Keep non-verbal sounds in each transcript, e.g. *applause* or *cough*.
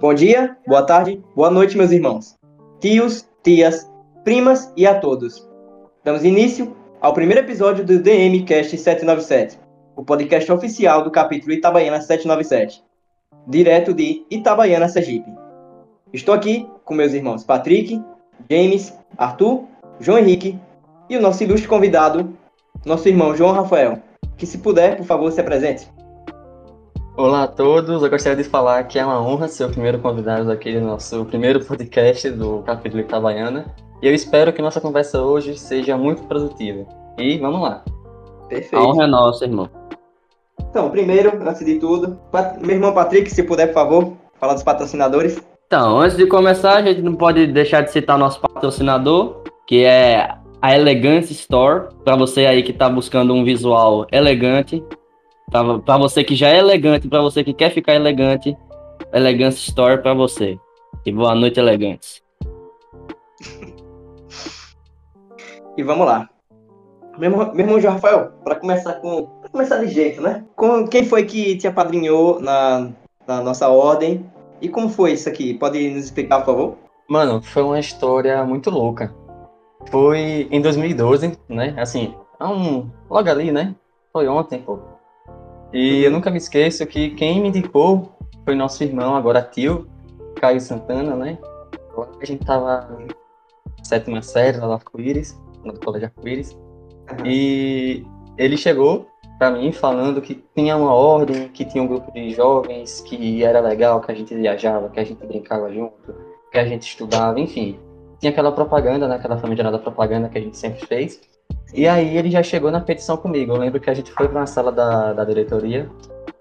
Bom dia, boa tarde, boa noite, meus irmãos, tios, tias, primas e a todos. Damos início ao primeiro episódio do DM Cast 797, o podcast oficial do capítulo Itabaiana 797, direto de Itabaiana, Sergipe. Estou aqui com meus irmãos Patrick, James, Arthur, João Henrique e o nosso ilustre convidado, nosso irmão João Rafael, que se puder, por favor, se apresente. Olá a todos, eu gostaria de falar que é uma honra ser o primeiro convidado aqui do nosso primeiro podcast do capítulo Itabaiana. E eu espero que nossa conversa hoje seja muito produtiva. E vamos lá. Perfeito. A honra é nossa, irmão. Então, primeiro, antes de tudo, meu irmão Patrick, se puder, por favor, falar dos patrocinadores. Então, antes de começar, a gente não pode deixar de citar nosso patrocinador, que é a Elegance Store, para você aí que está buscando um visual elegante, para você que já é elegante, para você que quer ficar elegante, Elegance Store para você. E boa noite, elegantes. *laughs* e vamos lá. Meu irmão, meu irmão João Rafael, para começar com. Pra começar de jeito, né? Com, quem foi que te apadrinhou na, na nossa ordem? E como foi isso aqui? Pode nos explicar, por favor? Mano, foi uma história muito louca. Foi em 2012, né? Assim, um, logo ali, né? Foi ontem, pô. E eu nunca me esqueço que quem me indicou foi nosso irmão, agora tio, Caio Santana, né? A gente tava sétima série lá no Arco-Íris, no Colégio Arco-Íris. E ele chegou para mim falando que tinha uma ordem, que tinha um grupo de jovens, que era legal, que a gente viajava, que a gente brincava junto, que a gente estudava, enfim. Tinha aquela propaganda, né, aquela famigerada propaganda que a gente sempre fez. E aí ele já chegou na petição comigo. Eu lembro que a gente foi para uma sala da, da diretoria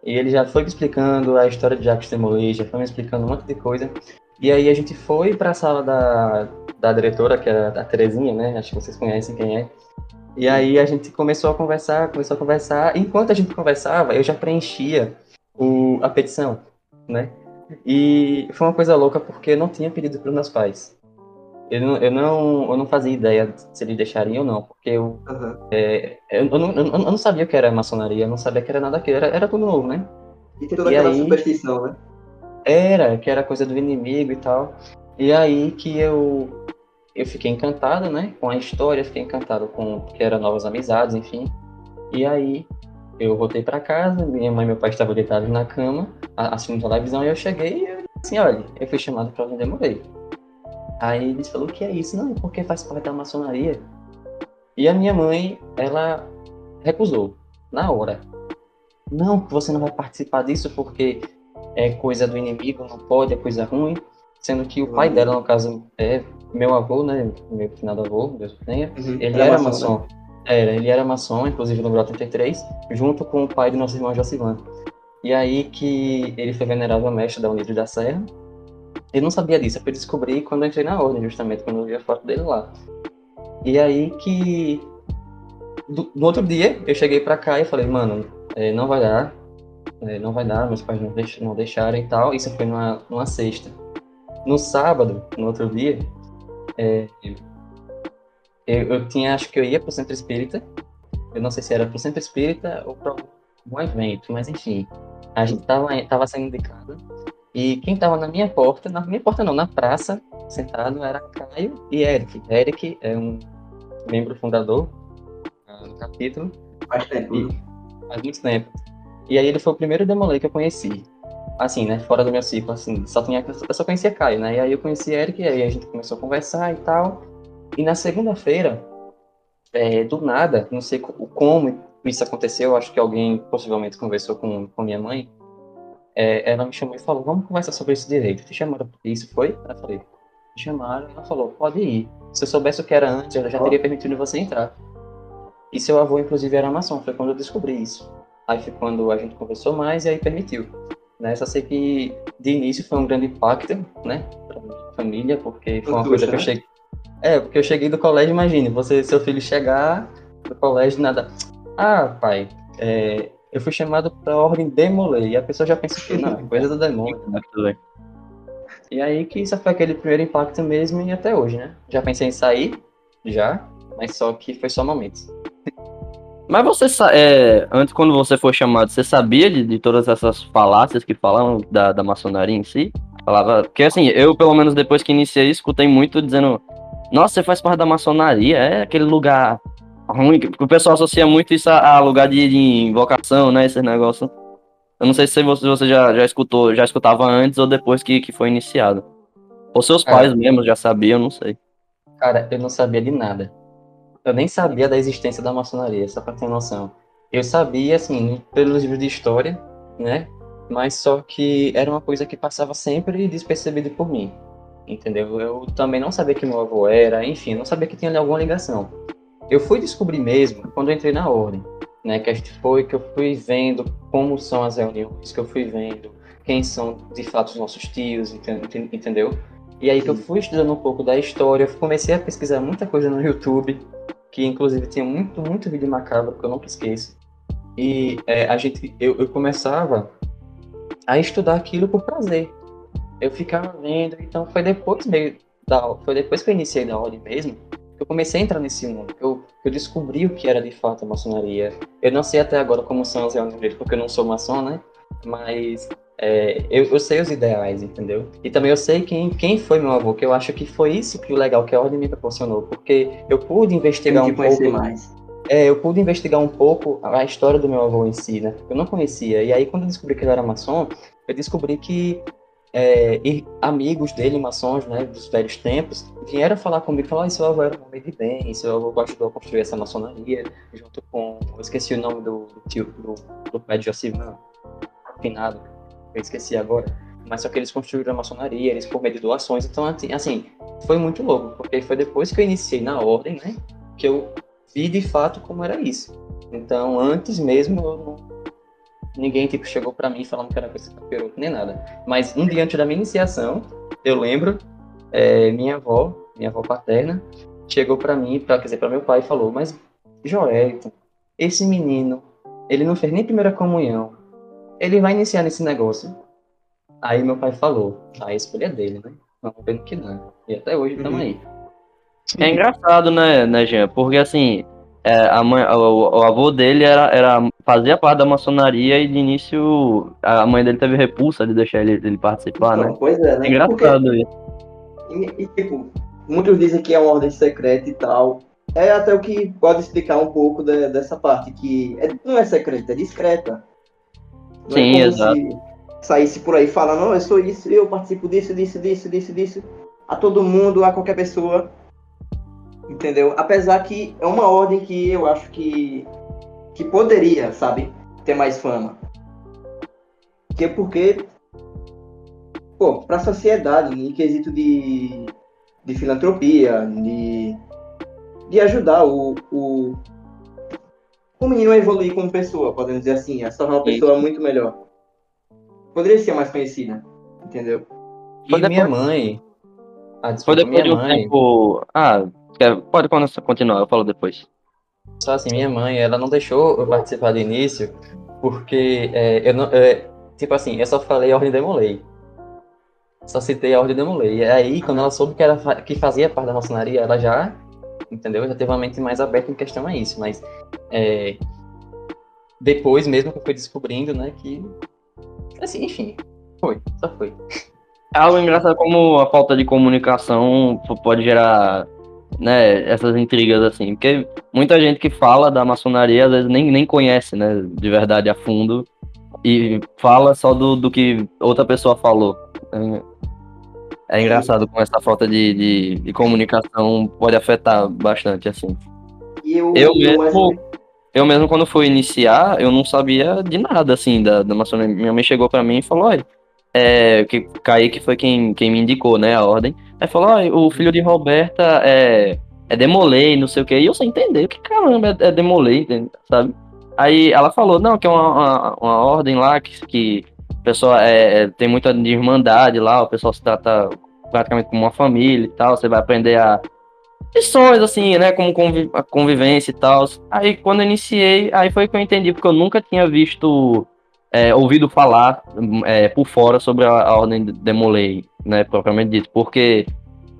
e ele já foi me explicando a história de Jacques Demolay, já foi me explicando um monte de coisa. E aí a gente foi para a sala da, da diretora, que é a Terezinha, né? Acho que vocês conhecem quem é. E aí a gente começou a conversar, começou a conversar. Enquanto a gente conversava, eu já preenchia o, a petição, né? E foi uma coisa louca porque eu não tinha pedido para os meus pais. Eu não, eu, não, eu não fazia ideia se eles deixariam ou não, porque eu, uhum. é, eu, eu, não, eu, não, sabia o que era maçonaria, eu não sabia que era nada aquilo, era, era tudo novo, né? E tem toda e aquela aí, superstição, né? Era, que era coisa do inimigo e tal. E aí que eu eu fiquei encantado, né, com a história, fiquei encantado com que eram novas amizades, enfim. E aí eu voltei para casa, minha mãe e meu pai estavam deitados na cama, assistindo televisão, e eu cheguei e eu disse assim, olha, eu fui chamado para vender morei. Aí eles falou, o que é isso? Não, porque faz parte da maçonaria. E a minha mãe, ela recusou, na hora. Não, você não vai participar disso porque é coisa do inimigo, não pode, é coisa ruim. Sendo que o pai dela, no caso, é meu avô, né? Meu finado avô, Deus tenha, uhum. ele era, maçom. Né? Era, ele era maçom, inclusive no Grau 33, junto com o pai do nosso irmão Josivan. E aí que ele foi venerável mestre da Unidos da Serra. Ele não sabia disso, eu fui descobrir quando eu entrei na ordem, justamente, quando eu vi a foto dele lá. E aí que. Do, no outro dia, eu cheguei pra cá e falei, mano, é, não vai dar, é, não vai dar, meus pais não, deix, não deixaram e tal. Isso foi numa, numa sexta. No sábado, no outro dia, é, eu, eu, tinha, acho que eu ia pro centro espírita. Eu não sei se era pro centro espírita ou para um evento, mas enfim. A gente tava, tava saindo de casa. E quem tava na minha porta, na minha porta não, na praça, sentado, era Caio e Eric. Eric é um membro fundador uh, do capítulo. Faz tempo. E, faz muito tempo. E aí ele foi o primeiro Demolay que eu conheci assim, né, fora do meu ciclo, assim, só tinha, eu só conhecia Caio, né, e aí eu conheci Eric, e aí a gente começou a conversar e tal, e na segunda-feira, é, do nada, não sei como isso aconteceu, acho que alguém possivelmente conversou com, com minha mãe, é, ela me chamou e falou, vamos conversar sobre isso direito, te chamaram por isso, foi? Eu falei, me chamaram, ela falou, pode ir, se eu soubesse o que era antes, eu já teria permitido você entrar. E seu avô, inclusive, era maçom, foi quando eu descobri isso. Aí foi quando a gente conversou mais e aí permitiu. Né? Só sei que de início foi um grande impacto, né, pra minha família, porque foi uma coisa que eu né? cheguei. É, porque eu cheguei do colégio, imagine, você, seu filho chegar do colégio nada. Ah, pai, é, eu fui chamado pra ordem Demolei. E a pessoa já pensa que não, é *laughs* coisa do demônio? E aí que isso foi aquele primeiro impacto mesmo e até hoje, né? Já pensei em sair, já, mas só que foi só momentos. Mas você, é, antes, quando você foi chamado, você sabia de, de todas essas falácias que falam da, da maçonaria em si? Falava, porque assim, eu pelo menos depois que iniciei, escutei muito dizendo, nossa, você faz parte da maçonaria, é aquele lugar ruim, porque o pessoal associa muito isso a, a lugar de, de, invocação, né, esses negócios. Eu não sei se você, você já, já escutou, já escutava antes ou depois que, que foi iniciado. Ou seus pais mesmo já sabiam, não sei. Cara, eu não sabia de nada. Eu nem sabia da existência da maçonaria, só pra ter noção. Eu sabia, assim, pelos livros de história, né? Mas só que era uma coisa que passava sempre despercebido por mim. Entendeu? Eu também não sabia que meu avô era, enfim, não sabia que tinha alguma ligação. Eu fui descobrir mesmo quando eu entrei na ordem, né? Que foi que eu fui vendo como são as reuniões, que eu fui vendo quem são de fato os nossos tios, entendeu? E aí que eu fui estudando um pouco da história, eu comecei a pesquisar muita coisa no YouTube, que inclusive tinha muito, muito vídeo macabro que eu nunca esqueço. E é, a gente, eu, eu começava a estudar aquilo por prazer. Eu ficava vendo, então foi depois meio da, foi depois que eu iniciei na ordem mesmo, eu comecei a entrar nesse mundo, eu, eu descobri o que era de fato a maçonaria. Eu não sei até agora como são as reuniões, porque eu não sou maçom, né? Mas é, eu, eu, sei os ideais, entendeu? E também eu sei quem, quem foi meu avô, que eu acho que foi isso que o legal que a ordem me proporcionou, porque eu pude investigar um pouco mais. É, eu pude investigar um pouco a história do meu avô em si, né? Eu não conhecia. E aí, quando eu descobri que ele era maçom, eu descobri que é, amigos dele, maçons, né, dos velhos tempos, vieram falar comigo, falar, ah, seu avô era um homem de bem, seu avô ajudou a construir essa maçonaria, junto com, eu esqueci o nome do, do tio, do, do pai de Jacimã, finado, eu esqueci agora, mas só que eles construíram a maçonaria, eles por meio de doações, então assim, assim, foi muito louco, porque foi depois que eu iniciei na ordem, né, que eu vi de fato como era isso. Então, antes mesmo, não, ninguém tipo, chegou para mim falando que era coisa capiroto, nem nada. Mas um dia antes da minha iniciação, eu lembro, é, minha avó, minha avó paterna, chegou para mim, pra, quer dizer, para meu pai e falou: Mas, Joelton, esse menino, ele não fez nem primeira comunhão, ele vai iniciar nesse negócio. Aí meu pai falou: A escolha é dele, né? Vamos ver no que dá. E até hoje estamos uhum. aí. É engraçado, né, né, Jean? Porque assim, é, a mãe, o, o, avô dele era, era, fazia parte da maçonaria e de início a mãe dele teve repulsa de deixar ele, ele participar, né? Pois é, né? Engraçado Porque, isso. E, e, tipo, muitos dizem que é uma ordem secreta e tal. É até o que pode explicar um pouco de, dessa parte, que é, não é secreta, é discreta. Não é Sim, é exato. saísse por aí falando, não, eu sou isso, eu participo disso, disso, disso, disso, disso, a todo mundo, a qualquer pessoa. Entendeu? Apesar que é uma ordem que eu acho que, que poderia, sabe, ter mais fama. Que é porque, pô, pra sociedade, em quesito de, de filantropia, de, de ajudar o, o, o menino a evoluir como pessoa, podemos dizer assim, a se tornar uma pessoa muito melhor. Poderia ser mais conhecida, entendeu? E minha mãe. Ah, desculpa, Foi depois de um mãe... tempo. Ah, Pode continuar, eu falo depois. Só assim, minha mãe, ela não deixou eu participar do início, porque é, eu não. É, tipo assim, eu só falei a ordem demolei. Só citei a ordem demolei. E aí, quando ela soube que, era, que fazia parte da maçonaria, ela já, entendeu? Já teve uma mente mais aberta em questão a isso. Mas é, depois mesmo que eu fui descobrindo, né, que. Assim, enfim, foi, só foi. É algo engraçado como a falta de comunicação pode gerar né, essas intrigas assim, porque muita gente que fala da maçonaria às vezes nem, nem conhece, né, de verdade a fundo e fala só do, do que outra pessoa falou. É, é engraçado como essa falta de, de, de, comunicação pode afetar bastante, assim. Eu, eu, mesmo, eu mesmo quando fui iniciar, eu não sabia de nada, assim, da, da maçonaria. Minha mãe chegou para mim e falou, olha, é, que Kaique foi quem, quem me indicou, né, a ordem. Aí falou, oh, o filho de Roberta é, é Demolei, não sei o que. E eu sem entender, que caramba é, é Demolei, sabe? Aí ela falou, não, que é uma, uma, uma ordem lá que, que o pessoal é, é, tem muita irmandade lá, o pessoal se trata praticamente como uma família e tal, você vai aprender a lições, assim, né, como conviv a convivência e tal. Aí quando eu iniciei, aí foi que eu entendi, porque eu nunca tinha visto é, ouvido falar é, por fora sobre a, a ordem de Demolei, né, propriamente dito, porque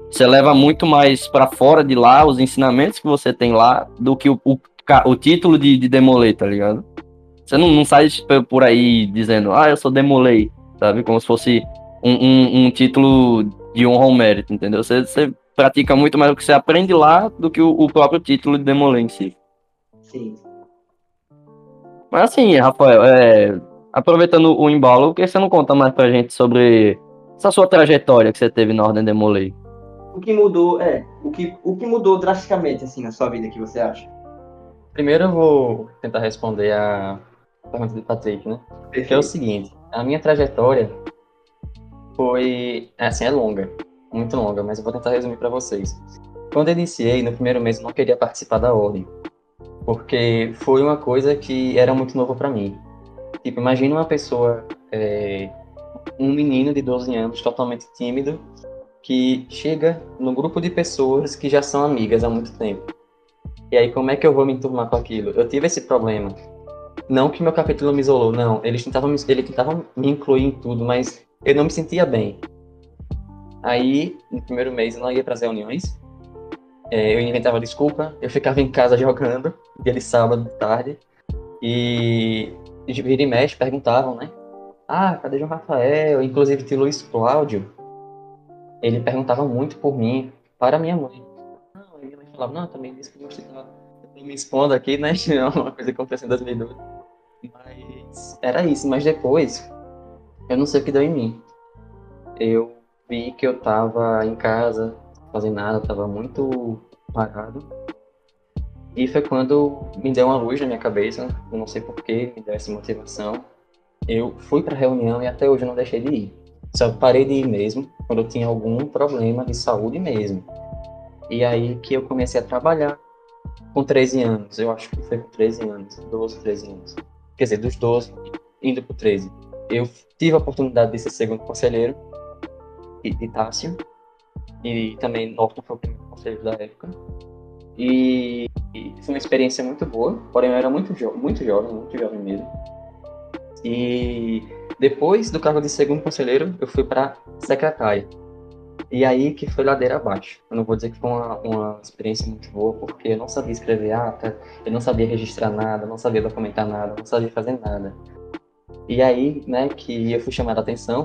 você leva muito mais para fora de lá os ensinamentos que você tem lá do que o, o, o título de, de Demolei, tá ligado? Você não, não sai por aí dizendo, ah, eu sou Demolei, sabe? Como se fosse um, um, um título de honra ao mérito, entendeu? Você, você pratica muito mais o que você aprende lá do que o, o próprio título de Demolay em si. Sim. Mas assim, Rafael, é, aproveitando o embalo, por que você não conta mais pra gente sobre essa sua trajetória que você teve na Ordem Demolay? O que mudou, é, o que, o que mudou drasticamente, assim, na sua vida, que você acha? Primeiro eu vou tentar responder a pergunta do Patrick, né? Que é o seguinte, a minha trajetória foi, assim, é longa, muito longa, mas eu vou tentar resumir para vocês. Quando eu iniciei, no primeiro mês, eu não queria participar da ordem, porque foi uma coisa que era muito nova para mim. Tipo, imagina uma pessoa, é, um menino de 12 anos, totalmente tímido, que chega no grupo de pessoas que já são amigas há muito tempo. E aí, como é que eu vou me enturmar com aquilo? Eu tive esse problema. Não que meu capítulo me isolou, não. Eles tentavam, ele tentava me incluir em tudo, mas eu não me sentia bem. Aí, no primeiro mês, eu não ia para as reuniões. É, eu inventava desculpa. Eu ficava em casa jogando, dia de sábado, de tarde. E vira e mexe, perguntavam, né? Ah, cadê João Rafael? Inclusive, tinha Luiz Cláudio. Ele perguntava muito por mim, para minha mãe. Não, minha mãe falava, não, também disse que você tá me expondo aqui, né? *laughs* É uma coisa que aconteceu em 2012. Mas era isso. Mas depois, eu não sei o que deu em mim. Eu vi que eu tava em casa, fazendo nada, tava muito parado. E foi quando me deu uma luz na minha cabeça, eu não sei porquê, me deu essa motivação. Eu fui pra reunião e até hoje eu não deixei de ir. Só parei de ir mesmo quando eu tinha algum problema de saúde mesmo. E aí que eu comecei a trabalhar com 13 anos. Eu acho que foi com 13 anos, 12, 13 anos. Quer dizer, dos 12 indo pro 13 eu tive a oportunidade de ser segundo conselheiro de Tássio, e também Norton foi o primeiro conselheiro da época. E, e, foi uma experiência muito boa, porém eu era muito, jo muito jovem, muito jovem mesmo. E depois do cargo de segundo conselheiro, eu fui para secretária. E aí que foi ladeira abaixo. Eu não vou dizer que foi uma, uma experiência muito boa, porque eu não sabia escrever ata, eu não sabia registrar nada, não sabia documentar nada, não sabia fazer nada. E aí, né, que eu fui chamado a atenção,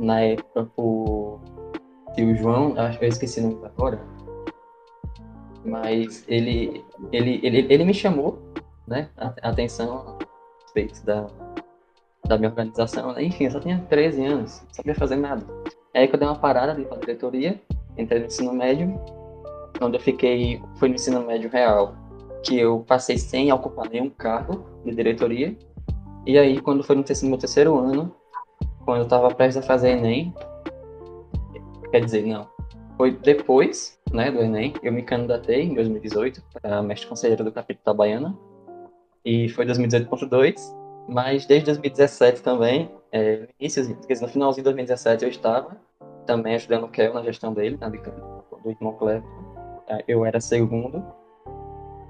na época, por tio João, acho que eu esqueci o nome agora, mas ele, ele, ele, ele me chamou, né, a atenção a respeito da, da minha organização, né? enfim, eu só tinha 13 anos, não sabia fazer nada. Aí que eu dei uma parada ali para a diretoria, entrei no ensino médio, onde eu fiquei, foi no ensino médio real, que eu passei sem ocupar nenhum cargo de diretoria, e aí, quando foi no meu terceiro ano, quando eu estava prestes a fazer Enem, quer dizer, não, foi depois né, do Enem, eu me candidatei em 2018 para mestre conselheiro do capítulo da Baiana, e foi 2018.2, mas desde 2017 também, é, no início, no finalzinho de 2017 eu estava também ajudando o Kel na gestão dele, na do irmão Cleber, é, eu era segundo,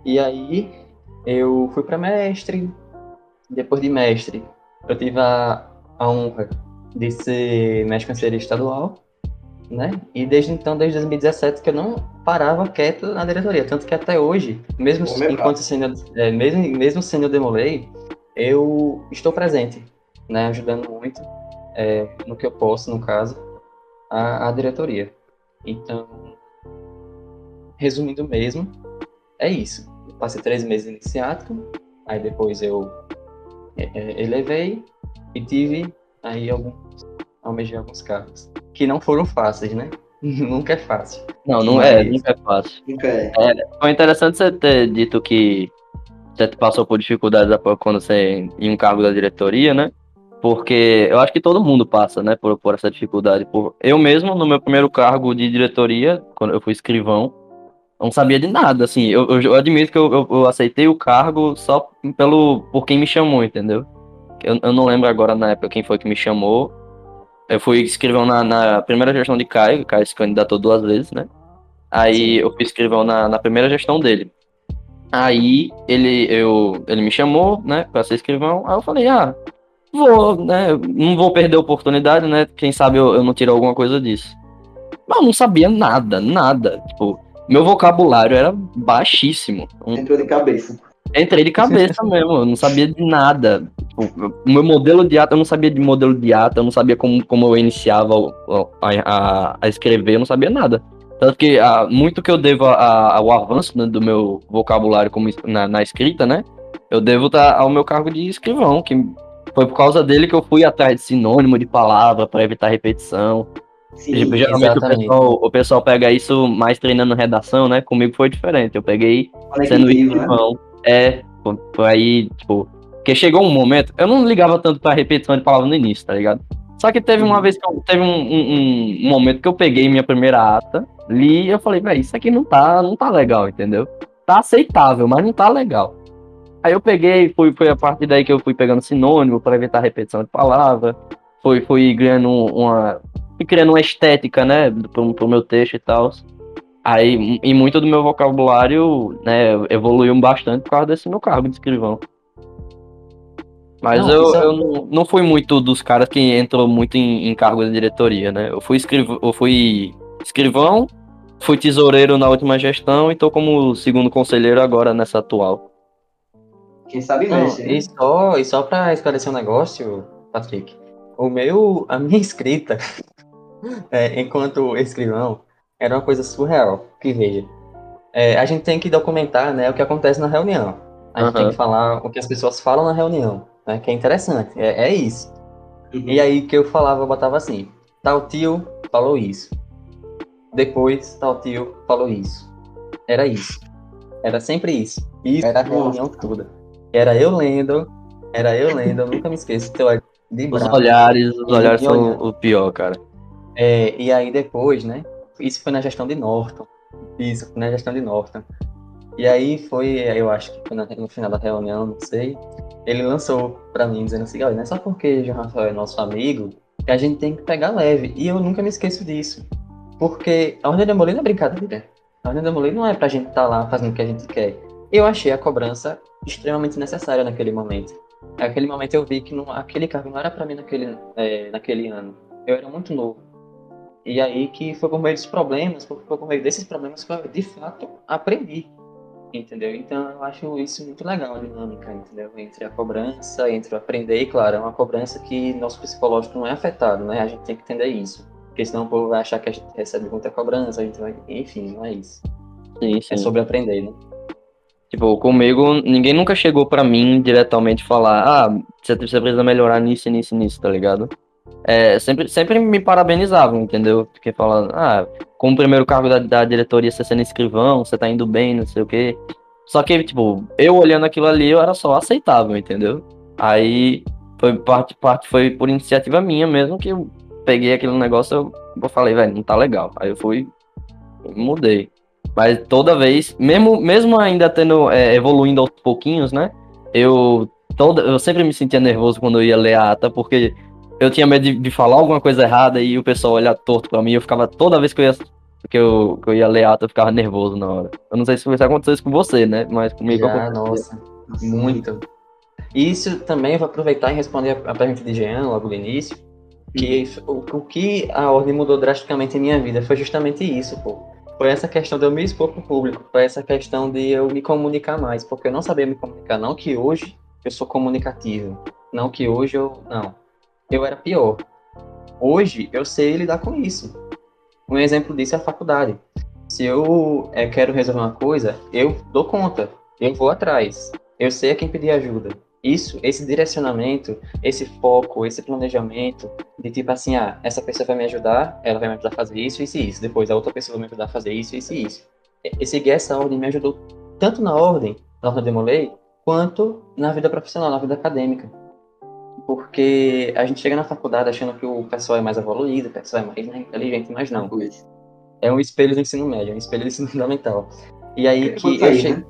e aí eu fui para mestre, depois de mestre, eu tive a, a honra de ser mestre conselheiro estadual, né? E desde então, desde 2017, que eu não parava quieto na diretoria. Tanto que até hoje, mesmo enquanto sendo, é, mesmo, mesmo sendo demolei, eu estou presente, né? Ajudando muito é, no que eu posso, no caso, a, a diretoria. Então, resumindo mesmo, é isso. Eu passei três meses iniciático, aí depois eu é, é, elevei e tive aí alguns, almejei alguns cargos. Que não foram fáceis, né? *laughs* nunca é fácil. Não, não é, Mas... é, nunca é fácil. Nunca é. é. Foi interessante você ter dito que você passou por dificuldades quando você em um cargo da diretoria, né? Porque eu acho que todo mundo passa, né, por, por essa dificuldade. Por... Eu mesmo, no meu primeiro cargo de diretoria, quando eu fui escrivão, não sabia de nada, assim. Eu, eu, eu admito que eu, eu, aceitei o cargo só pelo por quem me chamou, entendeu? Eu, eu não lembro agora na época quem foi que me chamou. Eu fui escrivão na, na primeira gestão de Caio, Caio se candidatou duas vezes, né? Aí eu fui escrivão na, na primeira gestão dele. Aí ele, eu, ele me chamou, né, pra ser escrivão. Aí eu falei, ah, vou, né? Não vou perder a oportunidade, né? Quem sabe eu, eu não tiro alguma coisa disso. Mas eu não sabia nada, nada. Tipo, meu vocabulário era baixíssimo. Entrou de cabeça. Entrei de cabeça *laughs* mesmo, eu não sabia de nada. O meu modelo de ata, eu não sabia de modelo de ata, eu não sabia como, como eu iniciava a, a, a escrever, eu não sabia nada. Tanto que ah, muito que eu devo a, ao avanço né, do meu vocabulário como, na, na escrita, né? Eu devo tá, ao meu cargo de escrivão, que foi por causa dele que eu fui atrás de sinônimo de palavra para evitar repetição. Sim, Geralmente o pessoal, o pessoal, pega isso mais treinando redação, né? Comigo foi diferente. Eu peguei sendo né? escrivão. Né? É, foi aí, tipo, porque chegou um momento, eu não ligava tanto pra repetição de palavra no início, tá ligado? Só que teve uma vez que eu, teve um, um, um, momento que eu peguei minha primeira ata, li eu falei, velho, isso aqui não tá, não tá legal, entendeu? Tá aceitável, mas não tá legal. Aí eu peguei, fui, foi a partir daí que eu fui pegando sinônimo para evitar repetição de palavra, fui, fui ganhando uma. fui criando uma estética, né, pro, pro meu texto e tal. Aí, e muito do meu vocabulário, né, evoluiu bastante por causa desse meu cargo de escrivão. Mas não, eu, é... eu não, não fui muito dos caras que entrou muito em, em cargo de diretoria, né? Eu fui, escriv... eu fui escrivão, fui tesoureiro na última gestão e tô como segundo conselheiro agora nessa atual. Quem sabe mexe. Né? E só, e só pra esclarecer um negócio, Patrick, o meu, a *laughs* minha escrita, é, enquanto escrivão, era uma coisa surreal. Que veja, é, a gente tem que documentar né, o que acontece na reunião. A gente uhum. tem que falar o que as pessoas falam na reunião né? Que é interessante, é, é isso. Uhum. E aí que eu falava, eu botava assim, tal tio falou isso. Depois, tal tio falou isso. Era isso. Era sempre isso. Isso era a reunião toda. Era eu lendo, era eu lendo, eu nunca me esqueço. Teu de os olhares, os olhares são o pior, cara. É, e aí depois, né? Isso foi na gestão de Norton. Isso, foi na gestão de Norton. E aí foi, eu acho que foi no final da reunião, não sei ele lançou para mim dizendo assim, olha, não é só porque João Rafael é nosso amigo que a gente tem que pegar leve. E eu nunca me esqueço disso. Porque a Ordem da Molina é brincadeira. A Ordem da Molina não é pra gente estar tá lá fazendo o que a gente quer. Eu achei a cobrança extremamente necessária naquele momento. Naquele momento eu vi que não, aquele cargo não era para mim naquele, é, naquele ano. Eu era muito novo. E aí que foi por meio dos problemas, foi por meio desses problemas que eu de fato aprendi entendeu? Então eu acho isso muito legal, a dinâmica, entendeu? Entre a cobrança, entre o aprender, e claro, é uma cobrança que nosso psicológico não é afetado, né? A gente tem que entender isso. Porque senão o povo vai achar que a gente recebe muita cobrança, a gente vai... Enfim, não é isso. Sim, sim. É sobre aprender, né? Tipo, comigo, ninguém nunca chegou para mim diretamente falar, ah, você precisa melhorar nisso, nisso, nisso, tá ligado? É, sempre, sempre me parabenizavam, entendeu? Porque falando, ah, como primeiro cargo da, da diretoria você sendo escrivão, você tá indo bem, não sei o quê. Só que, tipo, eu olhando aquilo ali, eu era só aceitável, entendeu? Aí foi parte, parte foi por iniciativa minha mesmo que eu peguei aquele negócio, eu, falei, velho, não tá legal. Aí eu fui, mudei. Mas toda vez, mesmo, mesmo ainda tendo, é, evoluindo aos pouquinhos, né? Eu, toda, eu sempre me sentia nervoso quando eu ia ler a ata, porque eu tinha medo de, de, falar alguma coisa errada e o pessoal olhar torto pra mim. Eu ficava toda vez que eu ia, que eu, que eu ia ler ato, eu ficava nervoso na hora. Eu não sei se isso aconteceu com você, né? Mas comigo Já, Nossa, muito. Isso também eu vou aproveitar e responder a, pergunta de Jean logo no início. Que o, o que a ordem mudou drasticamente em minha vida foi justamente isso, pô. Foi essa questão de eu me expor pro público, foi essa questão de eu me comunicar mais, porque eu não sabia me comunicar. Não que hoje eu sou comunicativo, não que hoje eu. Não eu era pior. Hoje eu sei lidar com isso. Um exemplo disso é a faculdade. Se eu é, quero resolver uma coisa, eu dou conta, eu vou atrás, eu sei a quem pedir ajuda. Isso, esse direcionamento, esse foco, esse planejamento, de tipo assim, ah, essa pessoa vai me ajudar, ela vai me ajudar a fazer isso, isso e isso. Depois a outra pessoa vai me ajudar a fazer isso, isso e isso. E seguir essa ordem me ajudou tanto na ordem, na ordem de Demolei, quanto na vida profissional, na vida acadêmica porque a gente chega na faculdade achando que o pessoal é mais evoluído, o pessoal é mais inteligente, mas não. É um espelho do ensino médio, é um espelho do ensino fundamental. E aí que eu, cheguei, né?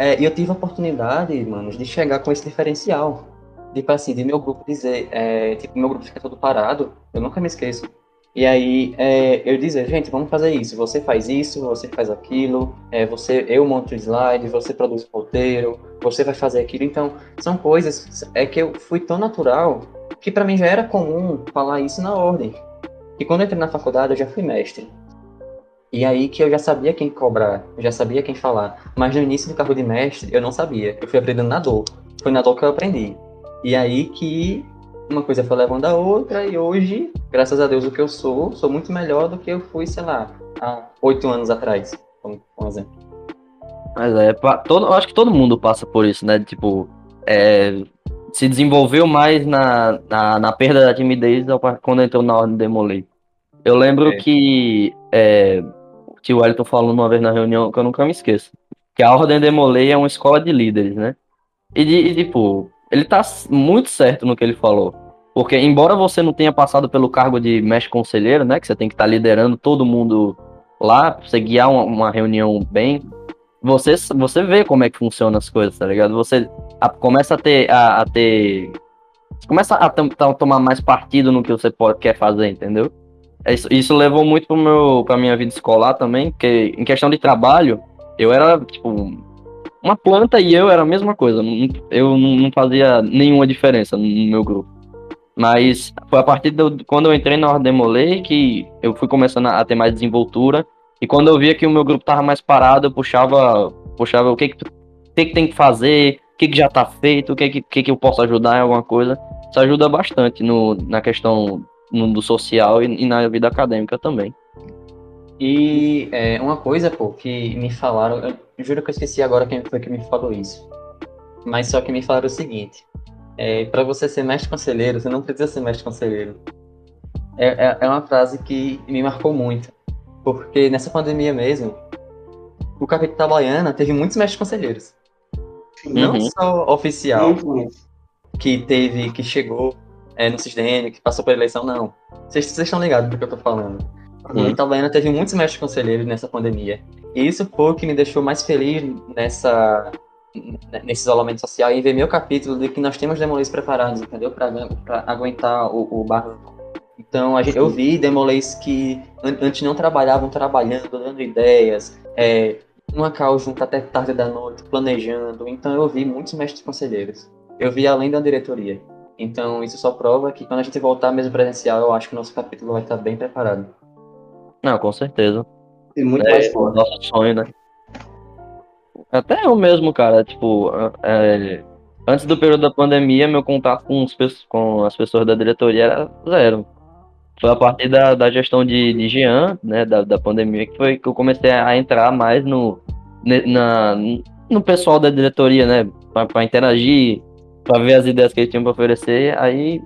É, eu tive a oportunidade, mano, de chegar com esse diferencial. Tipo assim, de meu grupo dizer, é, tipo, meu grupo fica todo parado, eu nunca me esqueço. E aí é, eu dizer, gente, vamos fazer isso. Você faz isso, você faz aquilo, é, você, eu monto o slide, você produz o roteiro, você vai fazer aquilo. Então, são coisas é que eu fui tão natural que para mim já era comum falar isso na ordem. E quando eu entrei na faculdade, eu já fui mestre. E aí que eu já sabia quem cobrar, eu já sabia quem falar. Mas no início do cargo de mestre, eu não sabia. Eu fui aprendendo na dor. Foi na dor que eu aprendi. E aí que uma coisa foi levando a outra, e hoje, graças a Deus, o que eu sou, sou muito melhor do que eu fui, sei lá, há oito anos atrás, como um exemplo. Mas é, todo, eu acho que todo mundo passa por isso, né? Tipo, é, se desenvolveu mais na, na, na, perda da timidez quando entrou na ordem de Demolei. Eu lembro é. que é, tio Wellington falou uma vez na reunião que eu nunca me esqueço. Que a Ordem de Demolei é uma escola de líderes, né? E, e tipo, ele tá muito certo no que ele falou. Porque, embora você não tenha passado pelo cargo de mestre conselheiro, né? Que você tem que estar tá liderando todo mundo lá, pra você guiar uma, uma, reunião bem, você, você vê como é que funciona as coisas, tá ligado? Você a, começa a ter. A, a ter começa a, tomar mais partido no que você pode, quer fazer, entendeu? Isso, isso levou muito pro meu, pra minha vida escolar também, porque em questão de trabalho, eu era, tipo, uma planta e eu era a mesma coisa. Eu não fazia nenhuma diferença no meu grupo. Mas foi a partir de quando eu entrei na Ordem Molei que eu fui começando a ter mais desenvoltura. E quando eu via que o meu grupo tava mais parado, eu puxava, puxava o que que, que, que tem que fazer, o que, que já tá feito, o que, que, que eu posso ajudar em alguma coisa. Isso ajuda bastante no, na questão no, do social e, e na vida acadêmica também. E é, uma coisa, pô, que me falaram, eu juro que eu esqueci agora quem foi que me falou isso. Mas só que me falaram o seguinte: é, para você ser mestre conselheiro, você não precisa ser mestre conselheiro. É, é, é, uma frase que me marcou muito. Porque nessa pandemia mesmo, o Capitão Baiana teve muitos mestres conselheiros. Uhum. Não só oficial, uhum. que teve, que chegou é, no CISDN, que passou pela eleição, não. Vocês estão ligados do que eu tô falando. Uhum. E Itabaiana teve muitos mestres conselheiros nessa pandemia. E isso foi o que me deixou mais feliz nessa, nesse isolamento social e ver meu capítulo de que nós temos demolês preparados, entendeu? Para aguentar o, o barco. Então, a gente, eu vi demolês que antes não trabalhavam, trabalhando, dando ideias, é, uma cal junto até tarde da noite, planejando. Então, eu vi muitos mestres conselheiros. Eu vi além da diretoria. Então, isso só prova que quando a gente voltar mesmo presencial, eu acho que o nosso capítulo vai estar bem preparado. Não, com certeza. E muito é, mais forte. Nosso sonho, né? Até eu mesmo, cara, tipo, é, antes do período da pandemia, meu contato com, os, com as pessoas da diretoria era zero. Foi a partir da, da gestão de, de Jean, né, da, da pandemia, que foi que eu comecei a entrar mais no, na, no pessoal da diretoria, né, para interagir, para ver as ideias que eles tinham para oferecer. Aí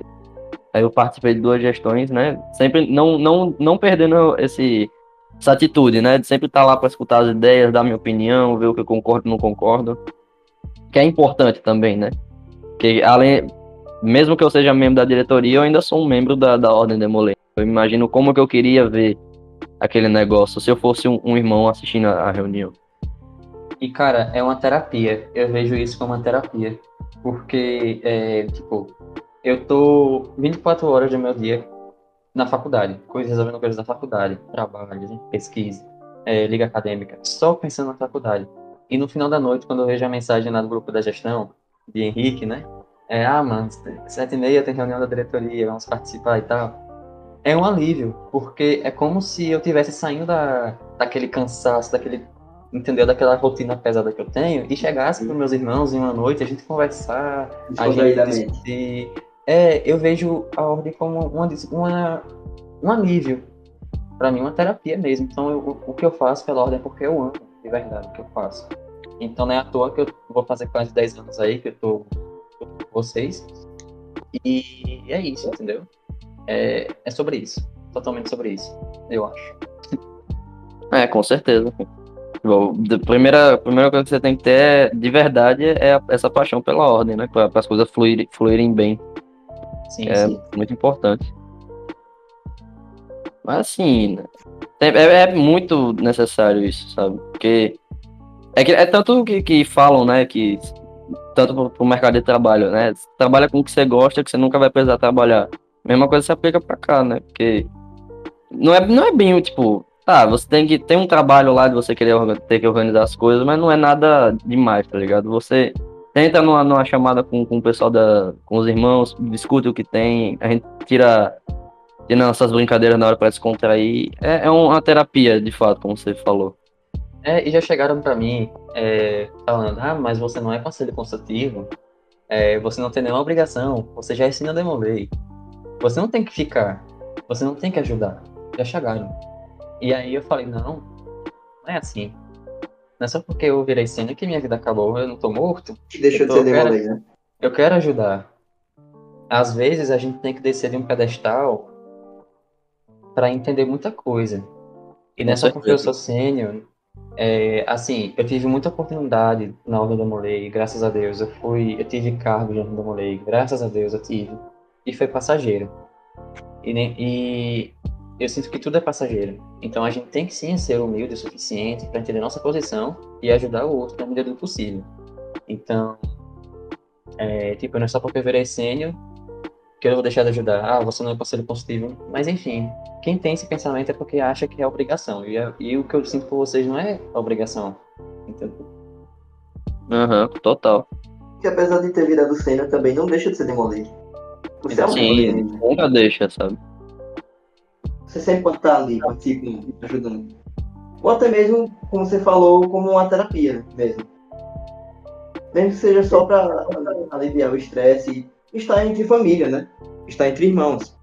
Aí eu participei de duas gestões, né? Sempre não, não, não perdendo esse, essa atitude, né? De sempre estar lá para escutar as ideias, dar minha opinião, ver o que eu concordo e não concordo. Que é importante também, né? Que além, mesmo que eu seja membro da diretoria, eu ainda sou um membro da, da Ordem Demolê. Eu imagino como que eu queria ver aquele negócio se eu fosse um, um irmão assistindo a, a reunião. E, cara, é uma terapia. Eu vejo isso como uma terapia. Porque, é, tipo, eu tô 24 horas do meu dia na faculdade, coisas resolvendo coisas da faculdade, trabalho, pesquisa, é, liga acadêmica, só pensando na faculdade. E no final da noite, quando eu vejo a mensagem lá do grupo da gestão, de Henrique, né? É, ah, mano, sete e meia tem reunião da diretoria, vamos participar e tal. É um alívio, porque é como se eu tivesse saindo da, daquele cansaço, daquele, entendeu? Daquela rotina pesada que eu tenho e chegasse para meus irmãos em uma noite, a gente conversar, a gente discutir, é, eu vejo a ordem como uma, uma, um alívio. Para mim, uma terapia mesmo. Então, eu, o que eu faço pela ordem é porque eu amo, de verdade, o que eu faço. Então, não é à toa que eu vou fazer quase 10 anos aí que eu tô, tô com vocês. E é isso, entendeu? É, é sobre isso. Totalmente sobre isso, eu acho. É, com certeza. Bom, a primeira, a primeira coisa que você tem que ter de verdade é essa paixão pela ordem, né? Para as coisas fluírem, fluírem bem. Sim, é sim. muito importante. Mas assim, é, é, é, muito necessário isso, sabe? Porque é, que, é tanto que, que falam, né? Que tanto pro, pro mercado de trabalho, né? Trabalha com o que você gosta, que você nunca vai precisar trabalhar. Mesma coisa se aplica pra cá, né? Porque não é, não é bem, tipo, tá, você tem que ter um trabalho lá de você querer ter que organizar as coisas, mas não é nada demais, tá ligado? Você entra numa, numa chamada com, com o pessoal da. com os irmãos, discute o que tem, a gente tira. Tira nossas brincadeiras na hora para descontrair. É, é uma terapia, de fato, como você falou. É, e já chegaram para mim é, falando, ah, mas você não é conselho consultivo. é, você não tem nenhuma obrigação, você já ensina a demoler. Você não tem que ficar, você não tem que ajudar. Já chegaram. E aí eu falei, não, não é assim. Não é só porque eu virei cena que minha vida acabou, eu não tô morto. Que deixou de Então, ser eu quero- né? Eu quero ajudar. Às vezes a gente tem que descer de um pedestal para entender muita coisa. E não é só porque eu sou sênior. É, assim, eu tive muita oportunidade na Ordem da Molei, graças a Deus. Eu fui, eu tive cargo de Ordem da Molei, graças a Deus eu tive. E foi passageiro. E, e eu sinto que tudo é passageiro. Então a gente tem que sim ser humilde o suficiente para entender nossa posição e ajudar o outro na medida do possível. Então, é, tipo, não é só porque eu virei sênior que eu vou deixar de ajudar. Ah, você não é parceiro positivo. Mas enfim, quem tem esse pensamento é porque acha que é obrigação. E, é- e o que eu sinto por vocês não é obrigação. Entendeu? Aham, total. Que apesar de ter virado cena, também não deixa de ser demolido. Você é um Sim, nunca deixa, sabe? Você sempre pode estar ali, participando, ajudando. Ou até mesmo, como você falou, como uma terapia mesmo. Mesmo que seja só para aliviar o estresse e estar entre família, né? Estar entre irmãos.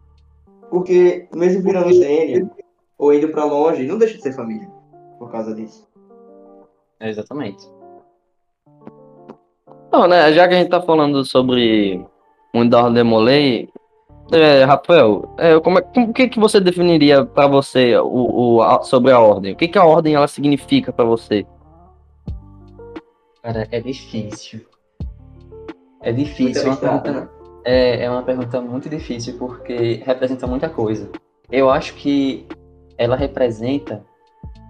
Porque mesmo virando sênior ou indo para longe, não deixa de ser família por causa disso. É, exatamente. Não, né, já que a gente tá falando sobre o da Demolei, é, Rafael, é, como é, como, o que, que você definiria pra você o, o- a- sobre a ordem? O que, que a ordem ela significa pra você? Cara, é difícil. É difícil. É uma, pergunta, é, é uma pergunta muito difícil porque representa muita coisa. Eu acho que ela representa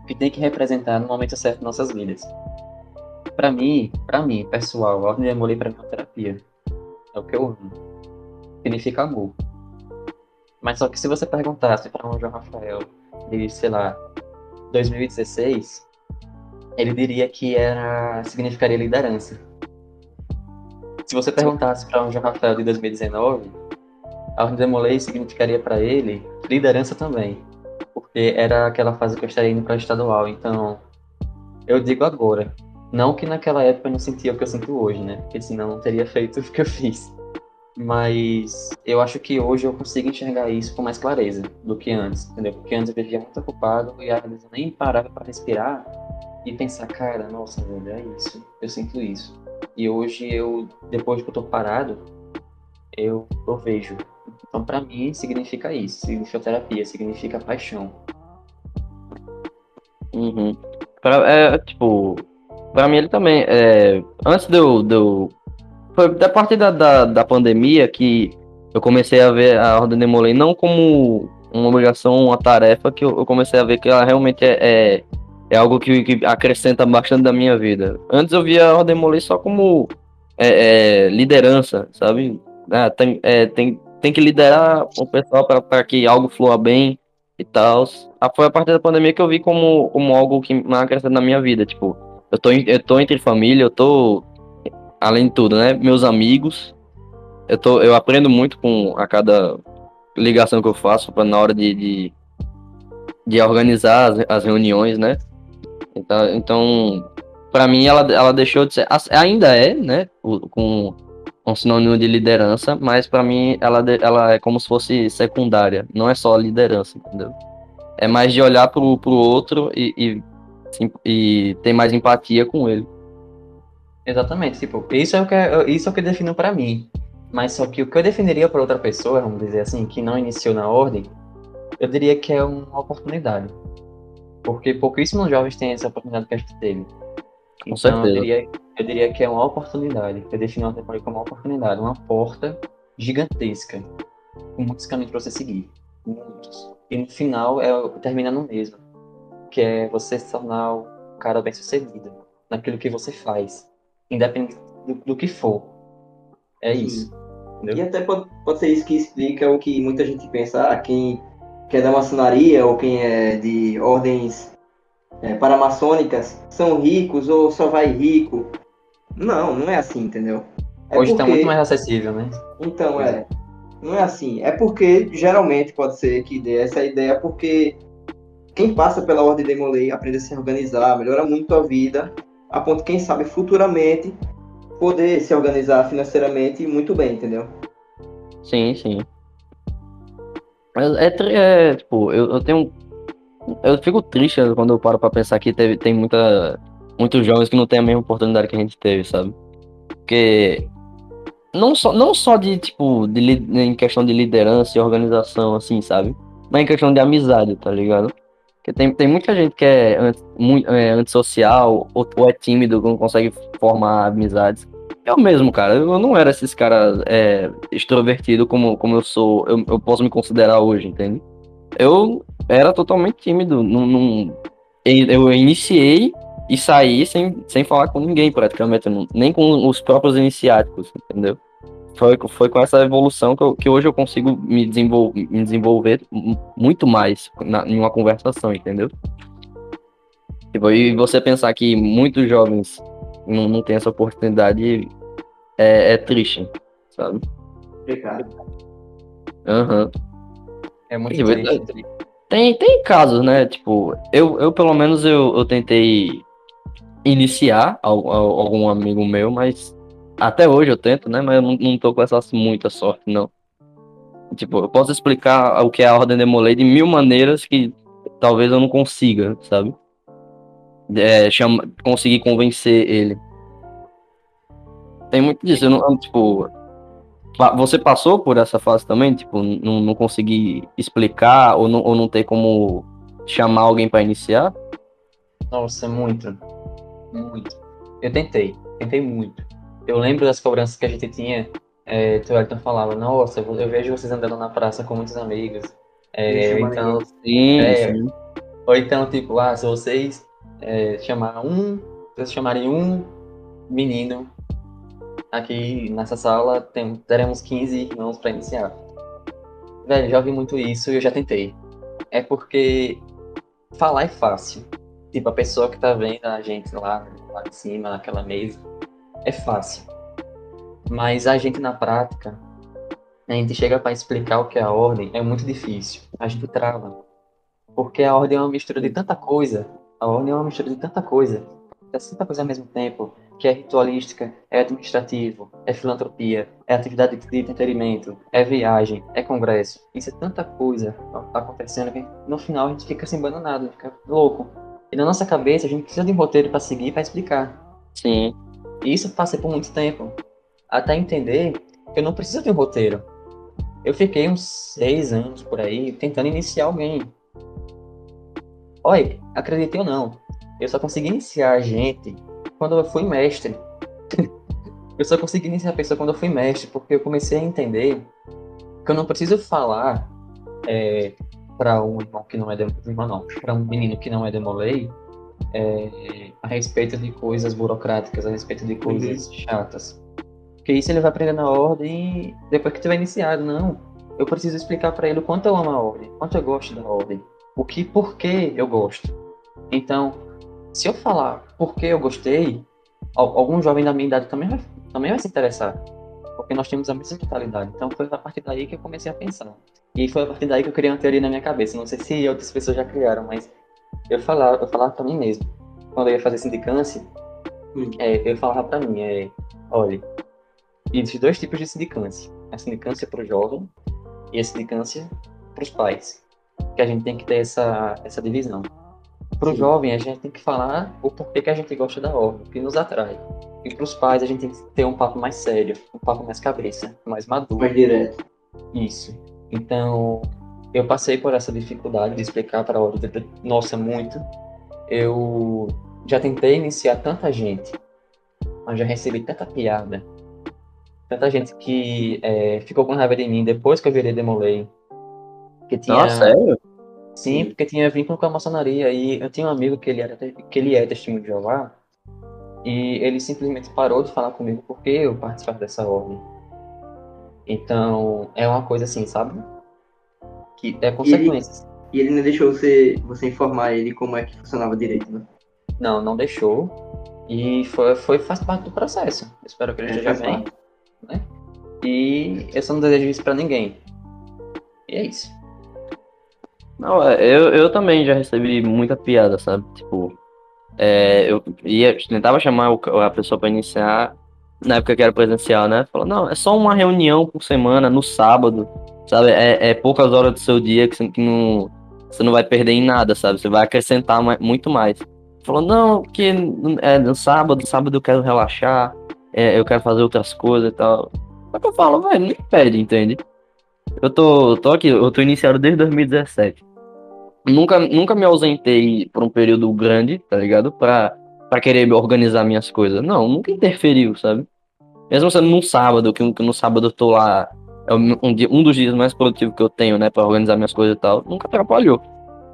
o que tem que representar no momento certo em nossas vidas. Pra mim, para mim, pessoal, a ordem de amor pra mim é terapia. É o que eu amo. Significa amor. Mas só que se você perguntasse para um João Rafael de, sei lá, 2016, ele diria que era significaria liderança. Se você perguntasse para um João Rafael de 2019, a Ordem Demolei significaria para ele liderança também, porque era aquela fase que eu estaria indo para estadual. Então, eu digo agora, não que naquela época eu não sentia o que eu sinto hoje, né? Porque senão não teria feito o que eu fiz. Mas eu acho que hoje eu consigo enxergar isso com mais clareza do que antes, entendeu? Porque antes eu vivia muito ocupado e às vezes eu nem parava para respirar e pensar, cara, nossa, velho, é isso, eu sinto isso. E hoje eu, depois que eu tô parado, eu, eu vejo. Então, pra mim, significa isso, significa terapia, significa paixão. Uhum. Pra, é, tipo, pra mim ele também. É, antes de eu, de eu- Foi a partir da, da, da pandemia que eu comecei a ver a Ordem de Molay não como uma obrigação, uma tarefa, que eu, eu comecei a ver que ela realmente é, é, é algo que, que acrescenta bastante da minha vida. Antes eu via a Ordem de Molay só como é, é, liderança, sabe? Ah, tem, é, tem, tem que liderar o pessoal para que algo flua bem e tal. Ah, Foi a partir da pandemia que eu vi como, como algo que acrescenta na minha vida. Tipo, eu tô, eu tô entre família, eu tô, além de tudo, né? Meus amigos. Eu, tô, eu aprendo muito com a cada ligação que eu faço pra, na hora de, de, de organizar as, as reuniões, né? Então, então para mim, ela, ela deixou de ser. Ainda é, né? Com um sinônimo de liderança, mas pra mim ela, ela é como se fosse secundária, não é só liderança, entendeu? É mais de olhar pro, pro outro e, e, e ter mais empatia com ele. Exatamente, tipo, isso é o que, isso é o que defino pra mim. Mas só que o que eu definiria para outra pessoa, vamos dizer assim, que não iniciou na ordem, eu diria que é uma oportunidade. Porque pouquíssimos jovens têm essa oportunidade que a gente teve. Com então, certeza. Eu diria, eu diria que é uma oportunidade. Eu defino a temporada como uma oportunidade, uma porta gigantesca, com muitos caminhos para você seguir. Muitos. E no final é, termina no mesmo. Que é você se tornar o cara bem sucedido naquilo que você faz. Independente do, do que for. É Sim. isso. E até pode, pode ser isso que explica o que muita gente pensa, ah, quem, quem é da maçonaria ou quem é de ordens é, paramaçônicas são ricos ou só vai rico. Não, não é assim, entendeu? É Hoje tá porque- muito mais acessível, né? Então, é. Não é assim. É porque, geralmente, pode ser que dê essa ideia, porque quem passa pela Ordem de Molay aprende a se organizar, melhora muito a vida, a ponto, quem sabe, futuramente poder se organizar financeiramente muito bem, entendeu? Sim, sim. É, é, é, tipo, eu, eu tenho. Eu fico triste quando eu paro pra pensar que teve, tem muita, muitos jovens que não têm a mesma oportunidade que a gente teve, sabe? Porque não só, não só de, tipo, de, em questão de liderança e organização, assim, sabe? Mas em questão de amizade, tá ligado? Porque tem, tem muita gente que é, anti- mui- é antissocial ou, ou é tímido, não consegue formar amizades. Eu mesmo, cara, eu não era esses caras é, extrovertido como, como eu sou, eu, eu posso me considerar hoje, entende? Eu era totalmente tímido, não, eu iniciei e saí sem, sem falar com ninguém praticamente, nem com os próprios iniciáticos, entendeu? Foi, foi com essa evolução que, eu- que hoje eu consigo me, desenvol, me desenvolver mu- muito mais na, em uma conversação, entendeu? Tipo, e você pensar que muitos jovens não, não têm essa oportunidade é, é triste, sabe? Complicado. Aham. É muito Tipo, triste. Tem, tem casos, né? Tipo, eu, eu pelo menos eu, eu tentei iniciar al- al- algum amigo meu, mas até hoje eu tento, né? Mas eu não, não tô com essa muita sorte, não. Tipo, eu posso explicar o que é a Ordem Demolei de mil maneiras que talvez eu não consiga, sabe? É, chama, conseguir convencer ele. Tem muito disso, eu não, tipo, Você passou por essa fase também? Tipo, não, não conseguir explicar ou não, ou não ter como chamar alguém pra iniciar? Nossa, muito. Muito. Eu tentei. Tentei muito. Eu lembro das cobranças que a gente tinha. É, o Elton falava, nossa, eu eu vejo vocês andando na praça com muitos amigos. É, eu então, Sim, É. sim. ou então, tipo, ah, se vocês é, chamar um, se vocês chamarem um menino aqui nessa sala, tem, teremos 15 irmãos para iniciar. Velho, já ouvi muito isso e eu já tentei. É porque falar é fácil. Tipo, a pessoa que tá vendo a gente lá, lá em cima, naquela mesa, é fácil. Mas a gente na prática, a gente chega para explicar o que é a ordem, é muito difícil. A gente trava. Porque a ordem é uma mistura de tanta coisa. A ordem é uma mistura de tanta coisa. É tanta coisa ao mesmo tempo. Que é ritualística, é administrativo, é filantropia, é atividade de entretenimento, é viagem, é congresso. Isso é tanta coisa acontecendo que no final a gente fica sem bananado, fica louco. E na nossa cabeça a gente precisa de um roteiro para seguir para explicar. Sim. E isso passei por muito tempo. Até entender que eu não preciso de um roteiro. Eu fiquei uns seis anos por aí tentando iniciar alguém. Olha, acredite ou não, eu só consegui iniciar a gente quando eu fui mestre. *laughs* eu só consegui iniciar a pessoa quando eu fui mestre, porque eu comecei a entender que eu não preciso falar é, para um irmão que não é irmão não, para um menino que não é demolei é, a respeito de coisas burocráticas, a respeito de coisas chatas. Porque isso ele vai aprender na ordem depois que tiver iniciado, não. Eu preciso explicar para ele o quanto eu amo a ordem, quanto eu gosto da ordem, o que, por que eu gosto. Então, se eu falar por que eu gostei, al- algum jovem da minha idade também vai, também vai se interessar. Porque nós temos a mesma mentalidade. Então foi a partir daí que eu comecei a pensar. E foi a partir daí que eu criei uma teoria na minha cabeça. Não sei se outras pessoas já criaram, mas eu falava, eu falava pra mim mesmo. Quando eu ia fazer sindicância, Hum. é, eu falava pra mim, é, olha, existem dois tipos de sindicância. A sindicância pro jovem e a sindicância pros pais. Que a gente tem que ter essa, essa divisão. Pro Sim. jovem, a gente tem que falar o porquê que a gente gosta da ordem, o que nos atrai. E pros pais, a gente tem que ter um papo mais sério, um papo mais cabeça, mais maduro. Mais direto. Isso. Então, eu passei por essa dificuldade de explicar para a ordem. Nossa, muito. Eu já tentei iniciar tanta gente, mas já recebi tanta piada. Tanta gente que é, ficou com raiva de mim depois que eu virei Demolei. Que tinha, Nossa, sério? Sim, porque tinha vínculo com a maçonaria. E eu tinha um amigo que ele, era, que ele é testemunho de Jeová. E ele simplesmente parou de falar comigo porque eu participava dessa ordem. Então, é uma coisa assim, sabe? Que é consequências. E ele não deixou você, você informar ele como é que funcionava direito, né? Não, não deixou. E foi, foi, faz parte do processo. Eu espero que ele É, esteja bem. Né? E eu só não desejo isso pra ninguém. E é isso. Não, é, eu, eu também já recebi muita piada, sabe? Tipo, é, eu ia, tentava chamar o a pessoa pra iniciar na época que era presencial, né? Falou, não, é só uma reunião por semana, no sábado, sabe? É, é poucas horas do seu dia que você, que não, você não vai perder em nada, sabe? Você vai acrescentar mais, muito mais. Falou, não, porque é no sábado, sábado eu quero relaxar, é, eu quero fazer outras coisas e tal. Só que eu falo, velho, não impede, entende? Eu tô, tô aqui, eu tô iniciado desde 2017. Nunca, nunca me ausentei por um período grande, tá ligado? Pra, pra querer organizar minhas coisas. Não, nunca interferiu, sabe? Mesmo sendo num sábado, que, que no sábado eu tô lá, é um, dia, um dos dias mais produtivos que eu tenho, né, pra organizar minhas coisas e tal, nunca atrapalhou,